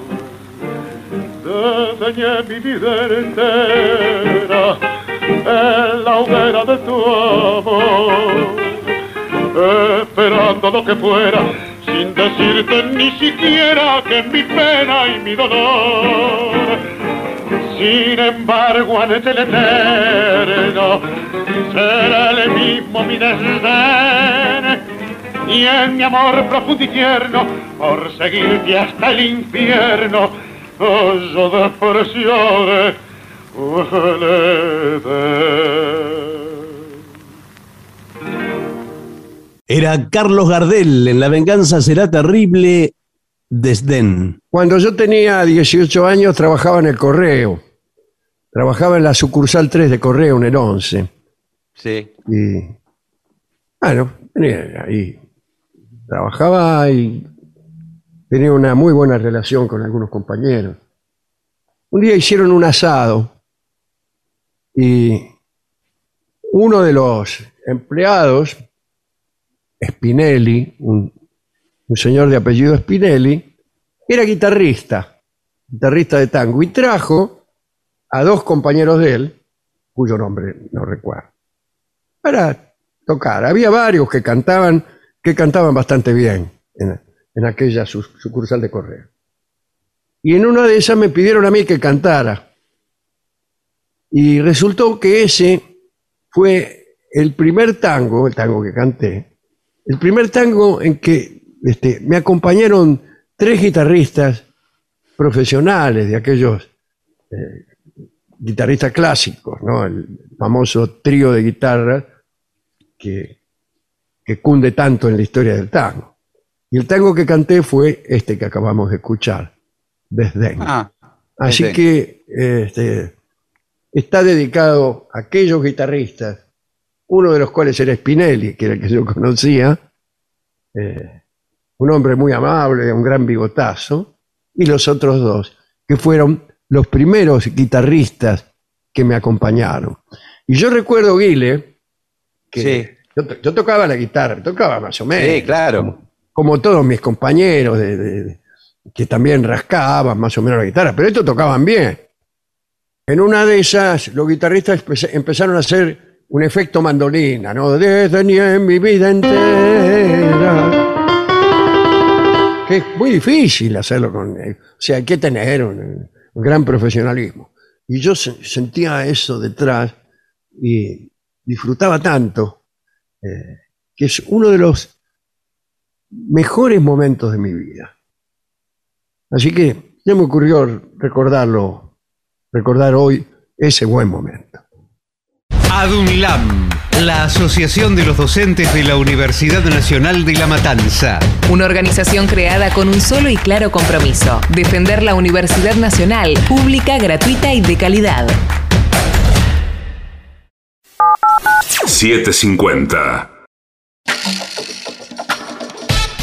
te dañé mi vida entera en la hoguera de tu amor esperando lo que fuera sin decirte ni siquiera que mi pena y mi dolor. Sin embargo, en el eterno será el mismo mi desdén y en mi amor profundo y tierno por seguirte hasta el infierno yo despreciaré el Era Carlos Gardel en La venganza será terrible, desdén. Cuando yo tenía 18 años trabajaba en el correo. Trabajaba en la sucursal 3 de correo en el 11. Sí. Y bueno, tenía ahí. Trabajaba y tenía una muy buena relación con algunos compañeros. Un día hicieron un asado y uno de los empleados Spinelli, un, señor de apellido Spinelli, era guitarrista, guitarrista de tango, y trajo a dos compañeros de él, cuyo nombre no recuerdo, para tocar. Había varios que cantaban, que cantaban bastante bien en, en aquella su- sucursal de correo. Y en una de esas me pidieron a mí que cantara. Y resultó que ese fue el primer tango, el tango que canté, el primer tango en que este, me acompañaron tres guitarristas profesionales de aquellos eh, guitarristas clásicos, el famoso trío de guitarras que, que cunde tanto en la historia del tango. Y el tango que canté fue este que acabamos de escuchar, Desdén. Ah, Así Desdén. que este, está dedicado a aquellos guitarristas, uno de los cuales era Spinelli, que era el que yo conocía, eh, un hombre muy amable, un gran bigotazo, y los otros dos, que fueron los primeros guitarristas que me acompañaron. Y yo recuerdo, Guile, que Sí. yo, to- yo tocaba la guitarra, tocaba más o menos sí, claro. como todos mis compañeros que también rascaban más o menos la guitarra, pero estos tocaban bien. En una de esas, los guitarristas empe- empezaron a hacer un efecto mandolina, ¿no? Desde ni en mi vida entera. Que es muy difícil hacerlo con. eh, O sea, hay que tener un, gran profesionalismo. Y yo se- sentía eso detrás y disfrutaba tanto, eh, que es uno de los mejores momentos de mi vida. Así que ya me ocurrió recordarlo, recordar hoy ese buen momento. ADUNLAM, la Asociación de los Docentes de la Universidad Nacional de La Matanza. Una organización creada con un solo y claro compromiso, defender la Universidad Nacional, pública, gratuita y de calidad. 750.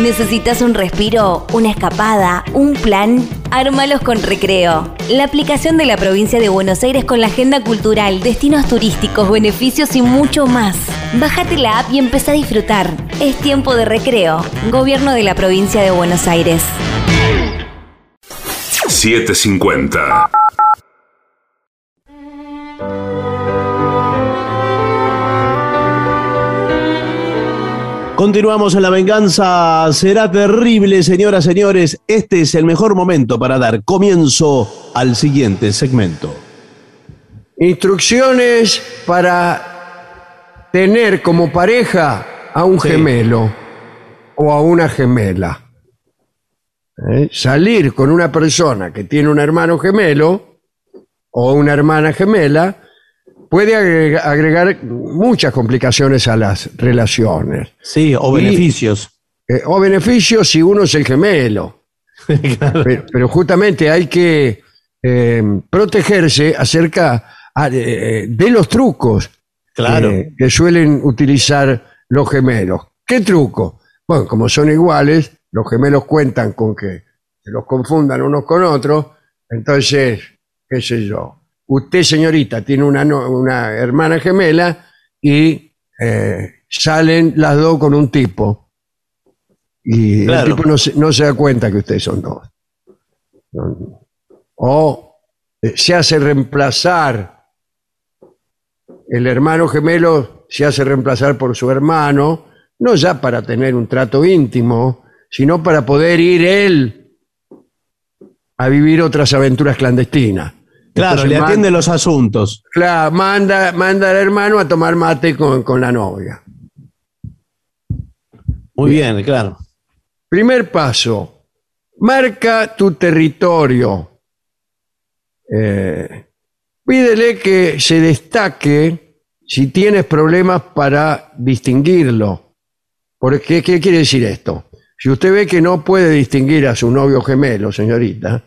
¿Necesitas un respiro, una escapada, un plan? Ármalos con Recreo. La aplicación de la provincia de Buenos Aires con la agenda cultural, destinos turísticos, beneficios y mucho más. Bájate la app y empieza a disfrutar. Es tiempo de recreo. Gobierno de la provincia de Buenos Aires. 750. Continuamos en la venganza. Será terrible, señoras, señores. Este es el mejor momento para dar comienzo al siguiente segmento. Instrucciones para tener como pareja a un Sí. gemelo o a una gemela. ¿Eh? Salir con una persona que tiene un hermano gemelo o una hermana gemela puede agrega- agregar muchas complicaciones a las relaciones. Sí, o Y- beneficios. Eh, o beneficios si uno es el gemelo. pero, pero justamente hay que eh, protegerse acerca ah, de, eh, de los trucos Claro. eh, que suelen utilizar los gemelos. ¿Qué truco? Bueno, como son iguales, los gemelos cuentan con que se los confundan unos con otros, entonces, qué sé yo, usted señorita tiene una, no- una hermana gemela y eh, salen las dos con un tipo. Y Claro. el tipo no se, no se da cuenta que ustedes son dos. O eh, se hace reemplazar, el hermano gemelo se hace reemplazar por su hermano, no ya para tener un trato íntimo, sino para poder ir él a vivir otras aventuras clandestinas. Claro, Entonces, le atiende los asuntos. Claro, manda, manda al hermano a tomar mate con, con la novia. Muy bien, claro. Primer paso, marca tu territorio. Eh, pídele que se destaque si tienes problemas para distinguirlo. Porque, ¿Qué quiere decir esto? Si usted ve que no puede distinguir a su novio gemelo, señorita,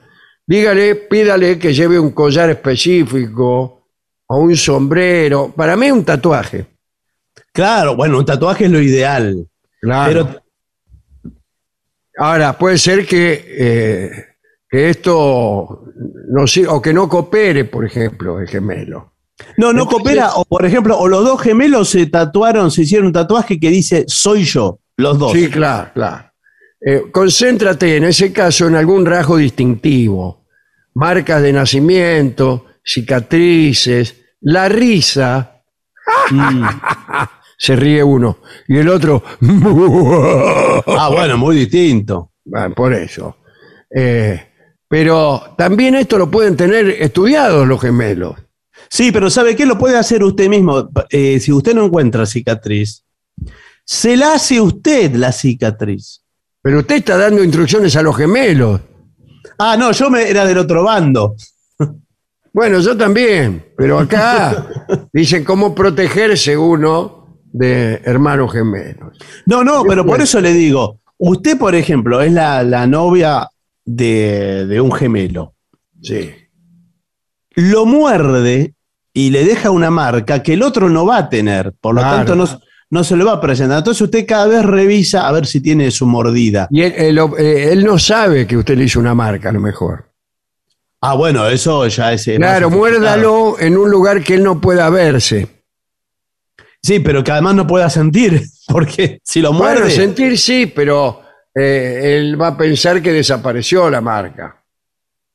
dígale, pídale que lleve un collar específico o un sombrero. Para mí un tatuaje. Claro, bueno, un tatuaje es lo ideal. Claro. Pero Ahora, puede ser que, eh, que esto no o que no coopere, por ejemplo, el gemelo. no, no coopera. O por ejemplo, o los dos gemelos se tatuaron, se hicieron un tatuaje que dice soy yo, los dos. Sí, claro, claro. Eh, concéntrate en ese caso en algún rasgo distintivo. Marcas de nacimiento, cicatrices, la risa. Mm. Se ríe uno. Y el otro. Ah, bueno, muy distinto. Bueno, por eso. Eh, pero también esto lo pueden tener estudiados los gemelos. Sí, pero ¿sabe qué? Lo puede hacer usted mismo. Eh, si usted no encuentra cicatriz, se la hace usted la cicatriz. Pero usted está dando instrucciones a los gemelos. Ah, no, yo me, era del otro bando. Bueno, yo también, pero acá dicen cómo protegerse uno de hermanos gemelos. No, no, pero por eso le digo, usted, por ejemplo, es la, la novia de, de un gemelo. Sí. Lo muerde y le deja una marca que el otro no va a tener. Por lo Claro. tanto, no, no se lo va a presentar. Entonces usted cada vez revisa a ver si tiene su mordida. Y él, él- eh, él no sabe que usted le hizo una marca, a lo mejor. Ah, bueno, eso ya es. Claro, muérdalo en un lugar que él no pueda verse. Sí, pero que además no pueda sentir, porque si lo muerde. Bueno, sentir sí, pero eh, él va a pensar que desapareció la marca.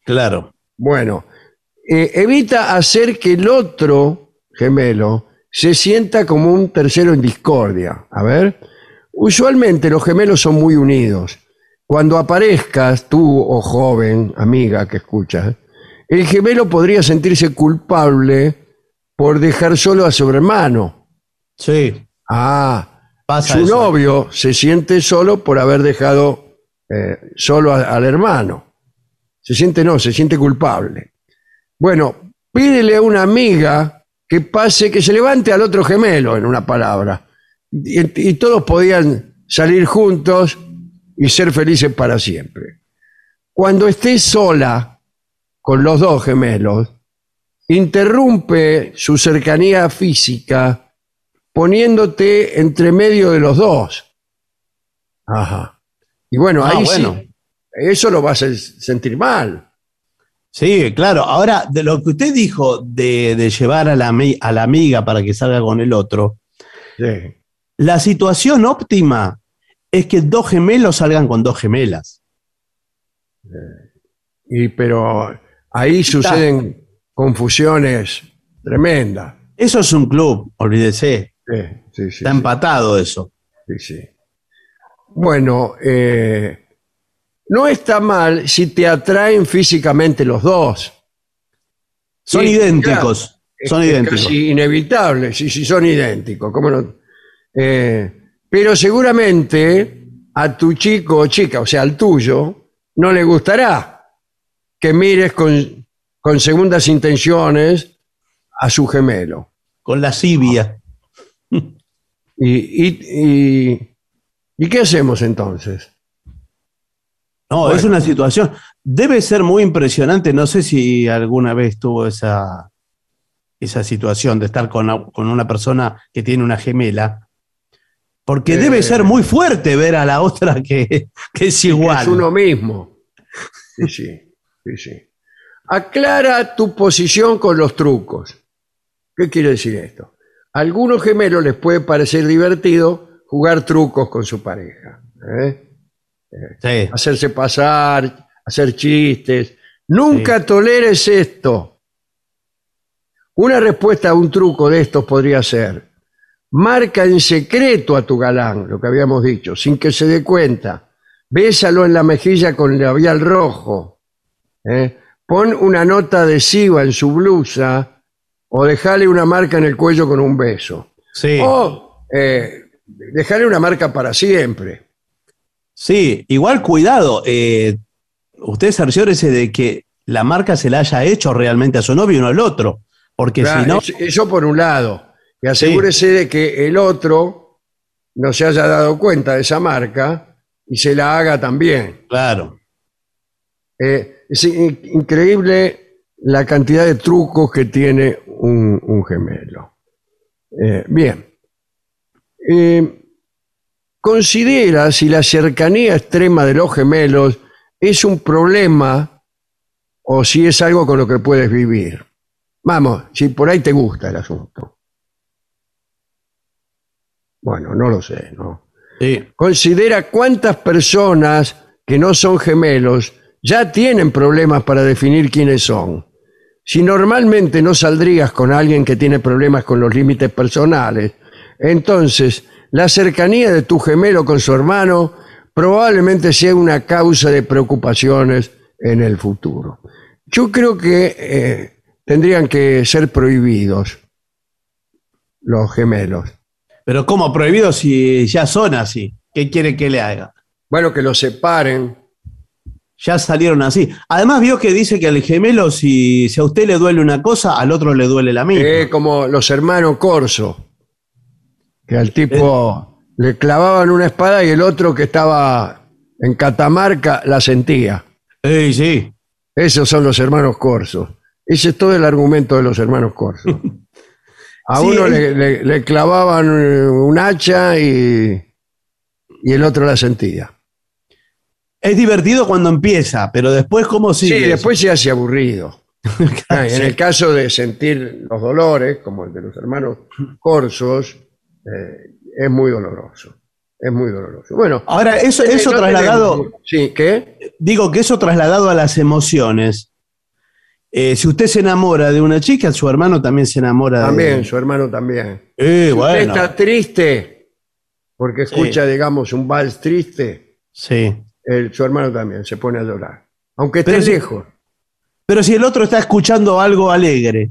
Claro. Bueno, eh, evita hacer que el otro gemelo se sienta como un tercero en discordia. A ver, usualmente los gemelos son muy unidos. Cuando aparezcas, tú o joven, amiga que escuchas, el gemelo podría sentirse culpable por dejar solo a su hermano. Sí, Ah, pasa su eso. novio se siente solo por haber dejado eh, solo a- al hermano. Se siente no, se siente culpable. Bueno, pídele a una amiga que pase, que se levante al otro gemelo, en una palabra. Y, y todos podían salir juntos y ser felices para siempre. Cuando estés sola, con los dos gemelos, interrumpe su cercanía física poniéndote entre medio de los dos. Ajá. Y bueno, Ah, ahí bueno. sí, eso lo vas a sentir mal. Sí, claro. Ahora, de lo que usted dijo de, de llevar a la, a la amiga para que salga con el otro, Sí. la situación óptima es que dos gemelos salgan con dos gemelas. Y, pero ahí suceden confusiones tremendas. Eso es un club, olvídese. Sí, sí, sí, Está empatado eso. Sí, sí. Bueno, eh, no está mal si te atraen físicamente los dos. Son Sí, idénticos. claro. Es- son es idénticos. casi inevitable, sí, sí, son idénticos. ¿cómo no? Eh, pero seguramente a tu chico o chica, o sea, al tuyo, no le gustará que mires con, con segundas intenciones a su gemelo. Con la cibia. ¿Y, y, y- ¿y qué hacemos entonces? No, Bueno. es una situación. Debe ser muy impresionante. No sé si alguna vez tuvo esa, esa situación de estar con, a- con una persona que tiene una gemela. Porque Eh. debe ser muy fuerte ver a la otra que, que es igual. Es uno mismo. Sí, sí, sí, sí. Aclara tu posición con los trucos. ¿Qué quiere decir esto? A algunos gemelos les puede parecer divertido jugar trucos con su pareja. ¿eh? Sí. Hacerse pasar, hacer chistes. Nunca toleres esto. Una respuesta a un truco de estos podría ser, marca en secreto a tu galán, lo que habíamos dicho, sin que se dé cuenta. Bésalo en la mejilla con labial rojo. ¿eh? Pon una nota adhesiva en su blusa o dejale una marca en el cuello con un beso. Sí. O eh, dejale una marca para siempre. Sí, igual cuidado. eh, usted cerciórese de que la marca se la haya hecho realmente a su novio y no al otro. Porque Claro, si no. es- Eso por un lado. Y asegúrese de que el otro no se haya dado cuenta de esa marca y se la haga también. Claro. Eh, es in- increíble la cantidad de trucos que tiene un, un gemelo. Eh, bien. Eh, considera si la cercanía extrema de los gemelos es un problema o si es algo con lo que puedes vivir. Vamos, si por ahí te gusta el asunto. Bueno, no lo sé, ¿no? Sí. Considera cuántas personas que no son gemelos ya tienen problemas para definir quiénes son. Si normalmente no saldrías con alguien que tiene problemas con los límites personales, entonces la cercanía de tu gemelo con su hermano probablemente sea una causa de preocupaciones en el futuro. Yo creo que eh, tendrían que ser prohibidos los gemelos. Pero ¿cómo prohibido si ya son así? ¿Qué quiere que le haga? Bueno, que los separen. Ya salieron así. Además, vio que dice que al gemelo, si, si a usted le duele una cosa, al otro le duele la misma. Eh, como los hermanos Corso, que al tipo le clavaban una espada y el otro que estaba en Catamarca la sentía. Sí, sí. Esos son los hermanos Corso. Ese es todo el argumento de los hermanos Corso. A Sí, uno le, le- le clavaban un hacha y, y el otro la sentía. Es divertido cuando empieza, pero después, ¿cómo Sí, sigue? eso? después se hace aburrido. Ah, En el caso de sentir los dolores, como el de los hermanos Corsos, eh, es muy doloroso. Es muy doloroso. Bueno, Ahora, eso, eh, eso no trasladado, tenemos- Sí, ¿qué? digo que eso trasladado a las emociones. Eh, si usted se enamora de una chica, su hermano también se enamora de También, su hermano también. Eh, Si usted está triste, porque Sí. escucha, digamos, un vals triste, Sí. el- su hermano también se pone a llorar. Aunque esté Pero si- lejos. Pero si el otro está escuchando algo alegre,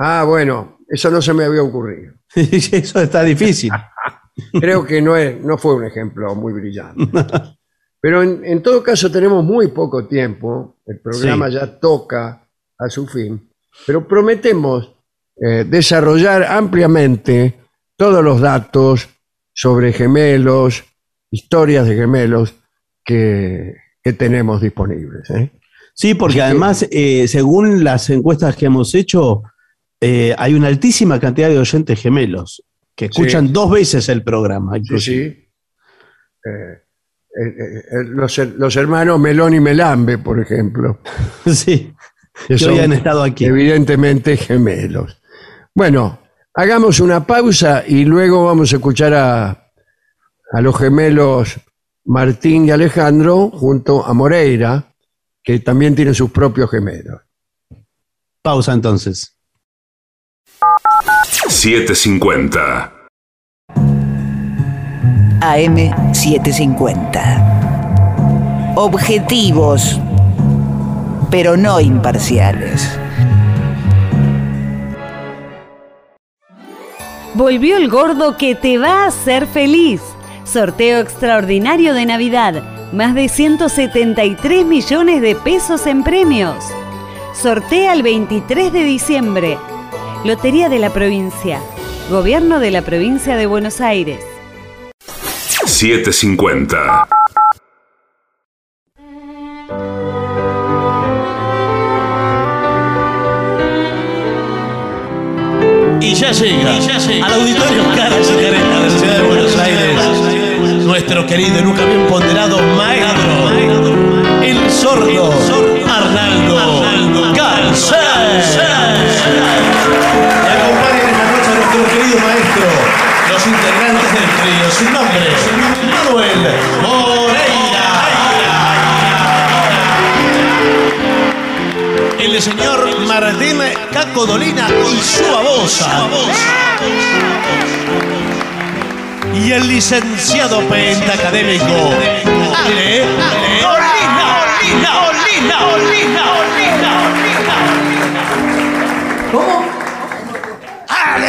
Ah, bueno, eso no se me había ocurrido. eso está difícil. Creo que no, es, no fue un ejemplo muy brillante. Pero en, en todo caso tenemos muy poco tiempo, el programa Sí. ya toca a su fin, pero prometemos eh, desarrollar ampliamente todos los datos sobre gemelos, historias de gemelos que, que tenemos disponibles. ¿eh? Sí, porque además, eh, según las encuestas que hemos hecho, eh, hay una altísima cantidad de oyentes gemelos que escuchan dos veces el programa. Sí, inclusive. sí. Eh, eh, eh, los, her- los hermanos Melón y Melambe, por ejemplo. Sí, que que hoy han estado aquí. Evidentemente gemelos. Bueno, hagamos una pausa y luego vamos a escuchar a, a los gemelos Martín y Alejandro junto a Moreira, que también tienen sus propios gemelos. Pausa entonces. 750. AM750. Objetivos, pero no imparciales. Volvió el gordo que te va a hacer feliz. Sorteo extraordinario de Navidad. Más de 173 millones de pesos en premios. Sortea el 23 de diciembre. Lotería de la provincia. Gobierno de la provincia de Buenos Aires. 750. Y ya llega, al auditorio Carlos Careta de la ciudad de Buenos Aires, nuestro querido y nunca bien ponderado maestro, el sordo Arnaldo Calcer. Y acompañan esta noche a nuestro querido maestro, los integrantes del trío, su nombre, Manuel Moreira. El señor Martín Cacodolina y su babosa. Y el licenciado pentacadémico Ale Olina, Olina, Olina, Olina, Olina. ¿Cómo? Ale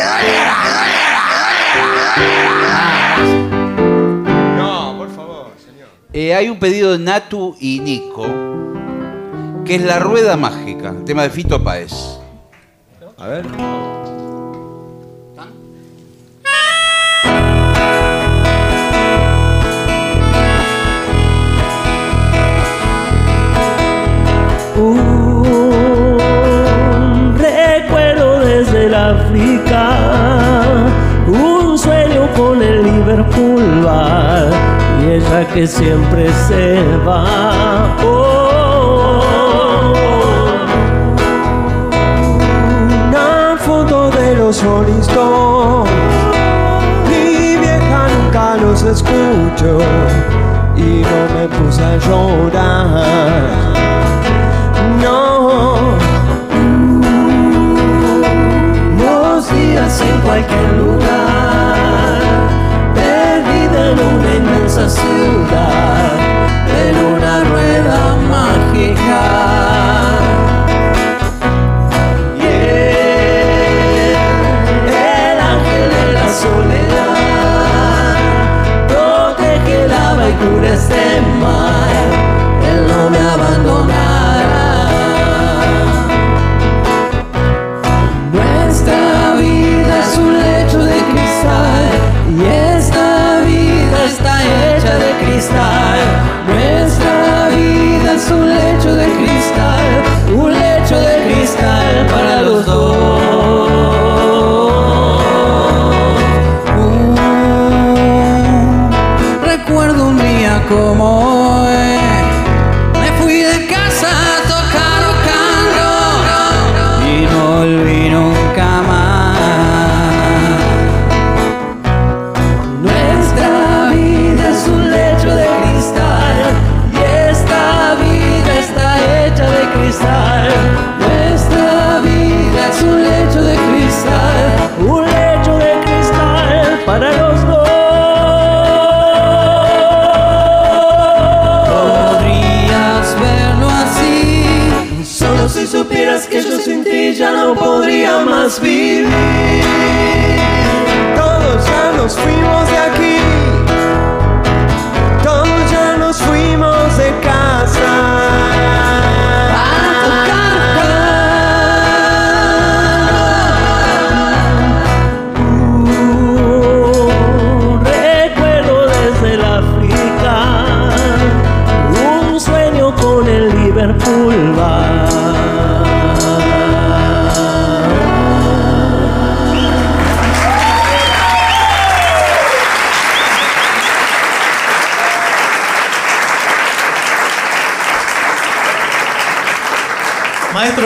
No, por favor, señor. Eh, hay un pedido de Natu y Nico, que es La Rueda Mágica, el tema de Fito Páez. A ver. Un recuerdo desde el África, un sueño con el Liverpool bar y ella que siempre se va. Una foto de los Rolling Stones, mi vieja nunca los escucho y no me puse a llorar. En cualquier lugar, perdida en una inmensa ciudad, en una rueda mágica. El ángel de la soledad, protege, lava y cura este mal, él no me abandonará. Ya no podría más vivir. Todos ya nos fuimos de aquí,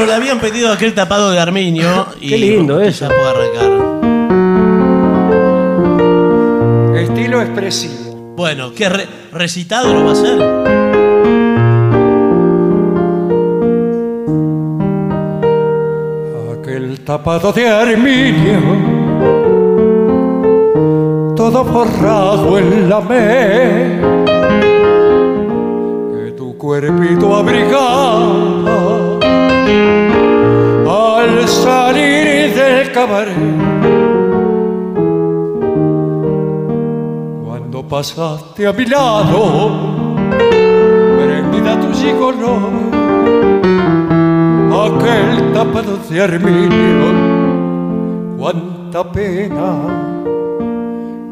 Le habían pedido aquel tapado de Arminio. Y Qué lindo ya eso. puedo arrancar. Estilo expresivo. Bueno, ¿qué re- recitado lo va a hacer? Aquel tapado de armiño, todo forrado en la me, que tu cuerpito abrigaba al salir del cabaret. Cuando pasaste a mi lado, prendida tu gigoló aquel tapado de armiño, cuánta pena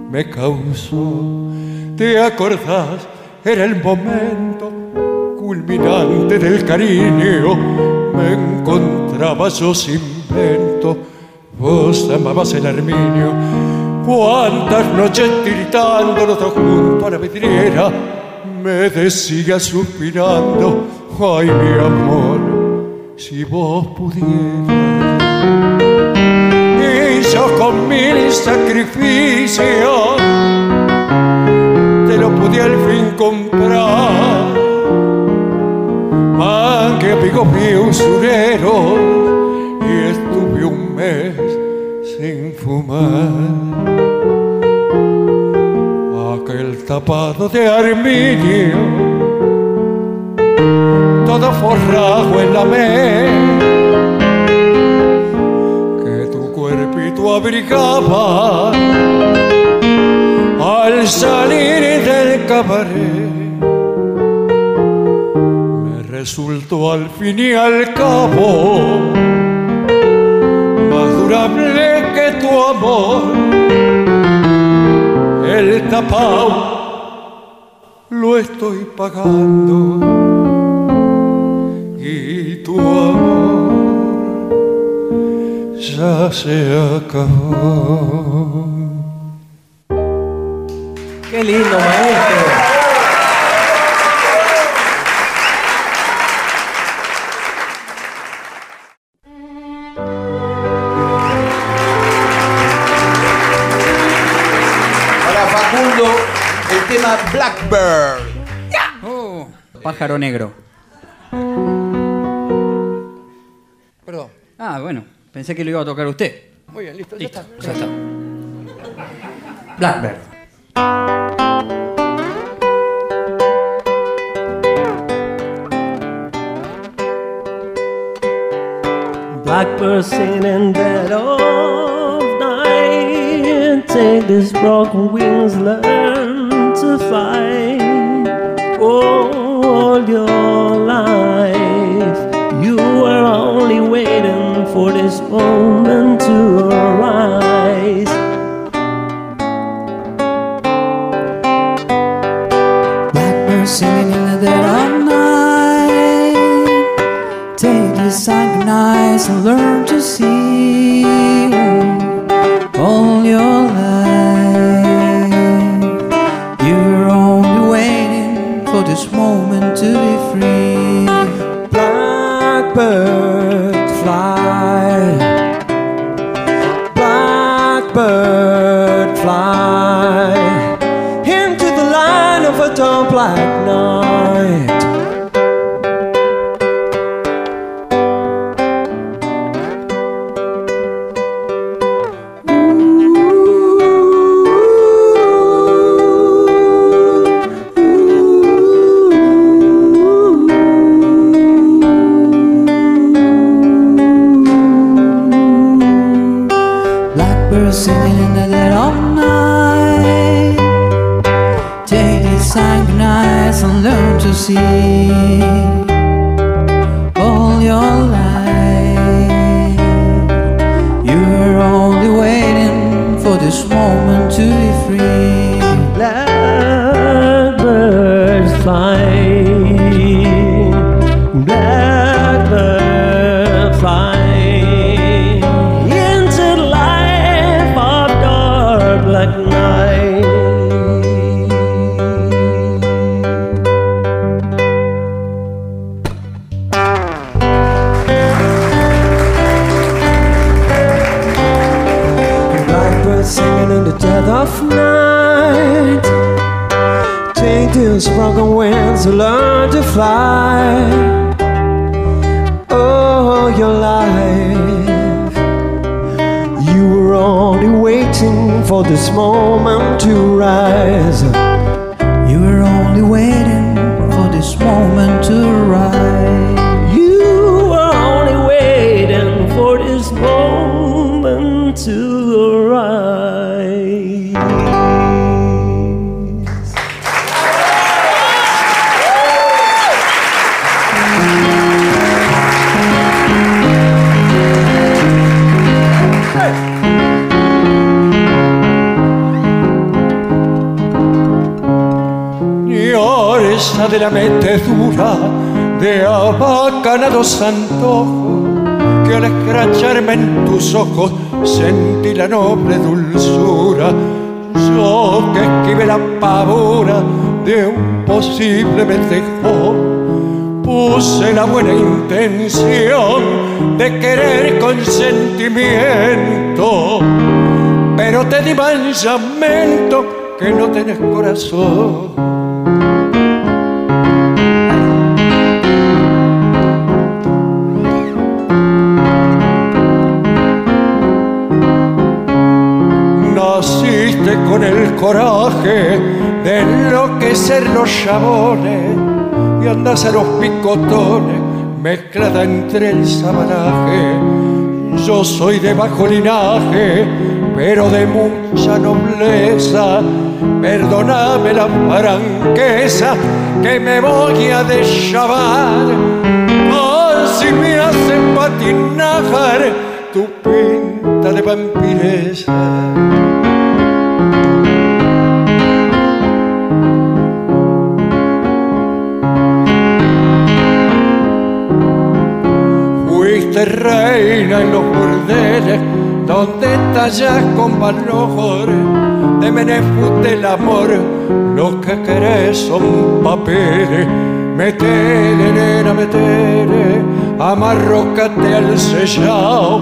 me causó. ¿Te acordás? Era el momento culminante del cariño. Me encontraba yo sin vento, vos amabas el armiño. Cuántas noches tiritando los dos junto a la vidriera, me decía suspirando, ay mi amor si vos pudieras. Y yo con mil sacrificios te lo pude al fin comprar. Míos usureros y estuve un mes sin fumar. Aquel tapado de armiño todo forrado en la me que tu cuerpito abrigaba al salir del cabaret resultó al fin y al cabo más durable que tu amor el tapao lo estoy pagando y tu amor ya se acabó. Qué lindo, maestro. Blackbird. Oh, pájaro negro. Perdón. Ah, bueno, pensé que lo iba a tocar usted. Muy bien, listo, Listo, ya está. ya está. Blackbird. Blackbird singing in dead of night. Take these broken wings, learn to. All your life, you were only waiting for this moment to arise. Blackbird singing in the dead of night. Take sunken eyes and learn to see singing in the dead of night. Take these sunken eyes and learn to see all your to learn to fly. Oh, your life. You were only waiting for this moment to rise. La metedura de abacanados antojos que al escracharme en tus ojos sentí la noble dulzura. Yo que esquivé la pavura de un posible mendejón, puse la buena intención de querer con sentimiento, pero te di mansamente que no tenés corazón. Con el coraje de enloquecer los chabones y andas a los picotones mezclada entre el sabanaje. Yo soy de bajo linaje, pero de mucha nobleza. Perdóname la franqueza que me voy a deschavar. Oh, si me hacen patinar tu pinta de vampiresa. Reina en los burdeles donde tallas con valor de menefut del amor. Lo que querés son papeles. Metele, nena, metele, amarrócate al sellao,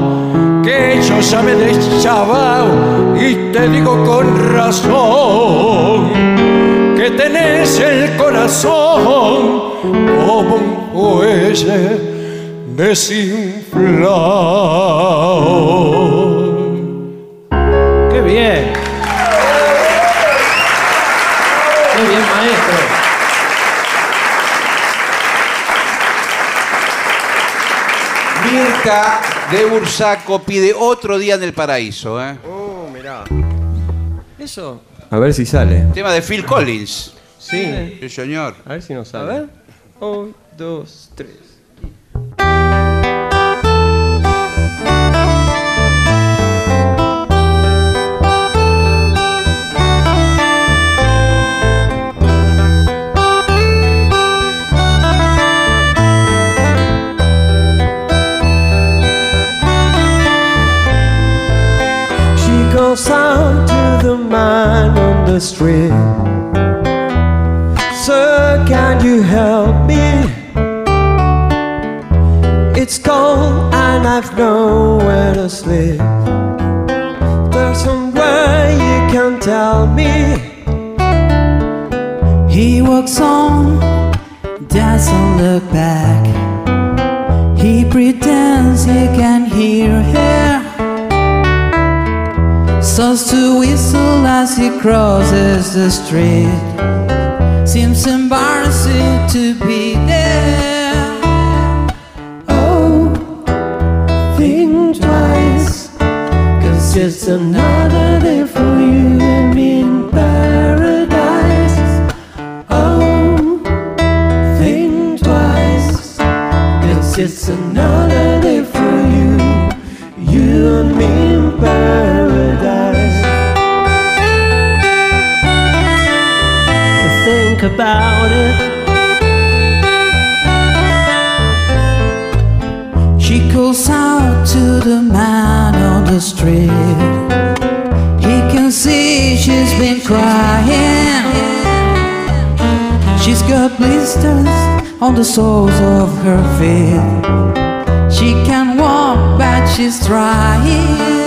que yo ya me deschavao y te digo con razón que tenés el corazón como un fuelle ¡Qué bien! ¡Qué bien, maestro! Mirka de Bursaco pide otro día en el paraíso. ¿eh? Oh, mirá. Eso. A ver si sale. Tema de Phil Collins. Sí. Sí, señor. A ver si nos A sale. ver. Un, dos, tres. Street. Sir, can you help me? It's cold and I've nowhere to sleep. There's some way you can tell me. He walks on, doesn't look back. He pretends he can hear her. Starts to whistle as he crosses the street. Seems embarrassing to be there. Oh, think twice. Cause it's another day for you and me in paradise. Oh, think twice. Cause it's another day about it. She calls out to the man on the street. He can see she's been crying. She's got blisters on the soles of her feet. She can walk, but she's trying.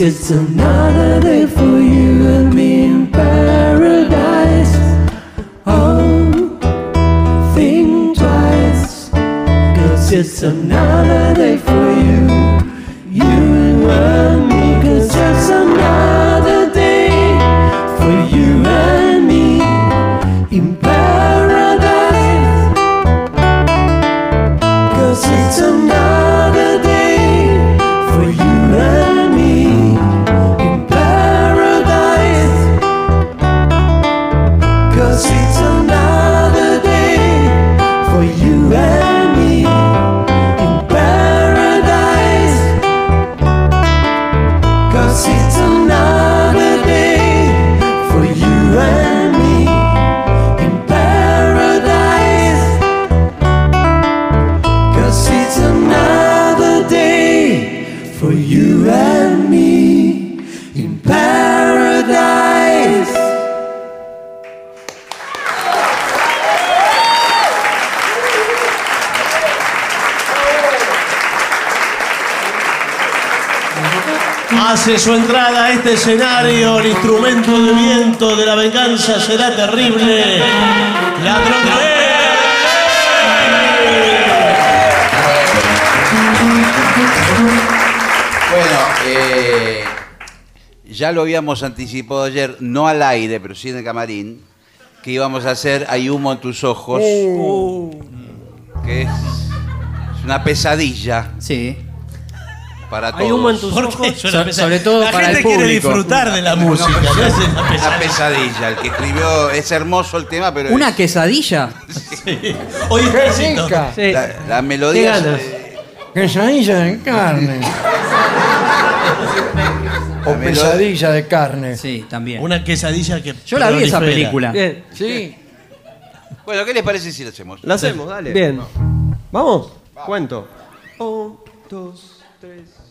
It's another day for you and me in paradise. Oh, think twice. Cause it's another day for Hace su entrada a este escenario el instrumento de viento de la venganza será terrible. La trompeta. Bueno, eh, ya lo habíamos anticipado ayer, no al aire, pero sí en el camarín, que íbamos a hacer Hay humo en tus ojos, que es, es una pesadilla. Sí. Para todos. Hay humo en tus ¿Por qué ojos? So- sobre todo La para gente el quiere público. disfrutar de la música, No, no es una una pesadilla. pesadilla. El que escribió, es hermoso el tema, pero ¿Una es- quesadilla? Oye, ¡Qué Carlito, rica! Sí. la, la melodía. ¿Qué ganas? Quesadilla de carne. o pesadilla de carne. Sí, también. Una quesadilla que. Yo la vi esa prolifera. película. Bien, Sí. Bueno, ¿qué les parece si lo hacemos? lo hacemos, dale. Bien. ¿Vamos? Cuento. Un, dos, tres.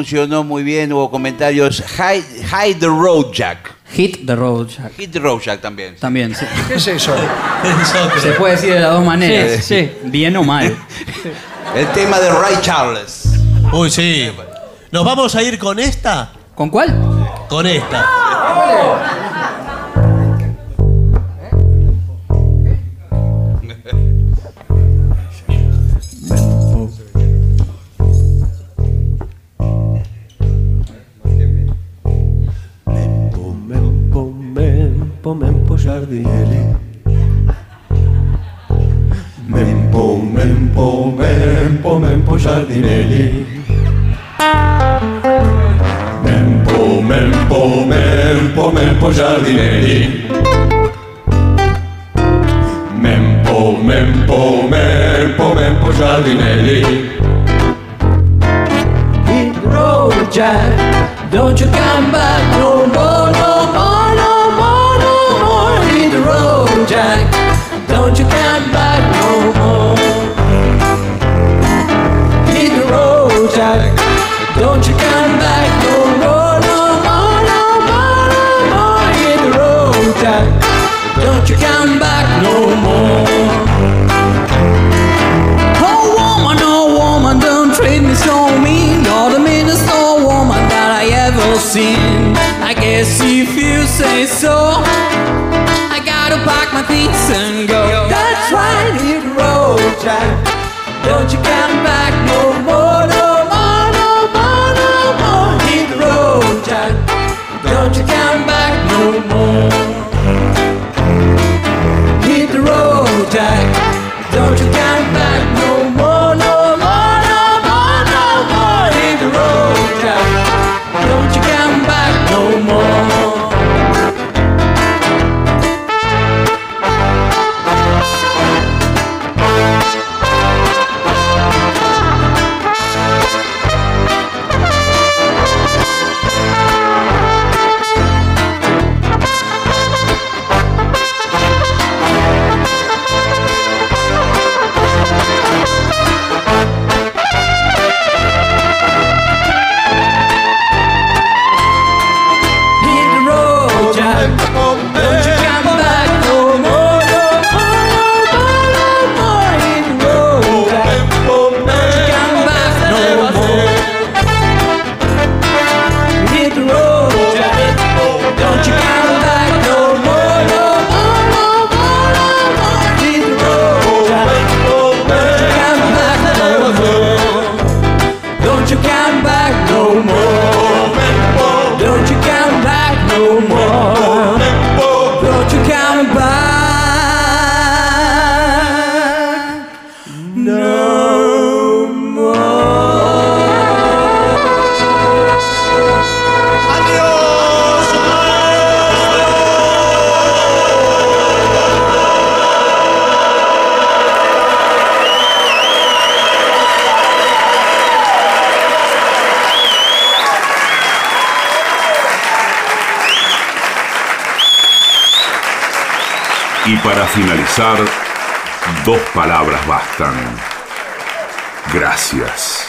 Funcionó muy bien, hubo comentarios. Hide, hide the road, Jack. Hit the road, Jack. Hit the road, Jack también. También, sí. ¿Qué es eso? Se puede decir de las dos maneras. Sí, sí. Bien o mal. El tema de Ray Charles. Uy, sí. ¿Nos vamos a ir con esta? ¿Con cuál? Con esta. mempo, mempo, mempo giardinelli. Mempo, mempo, mempo, mempo giardinelli. Mempo, mempo, mempo, mempo giardinelli. Road Jack, don't you come back no more. Yes, if you say so, I gotta pack my things and go. dos palabras bastan. Gracias.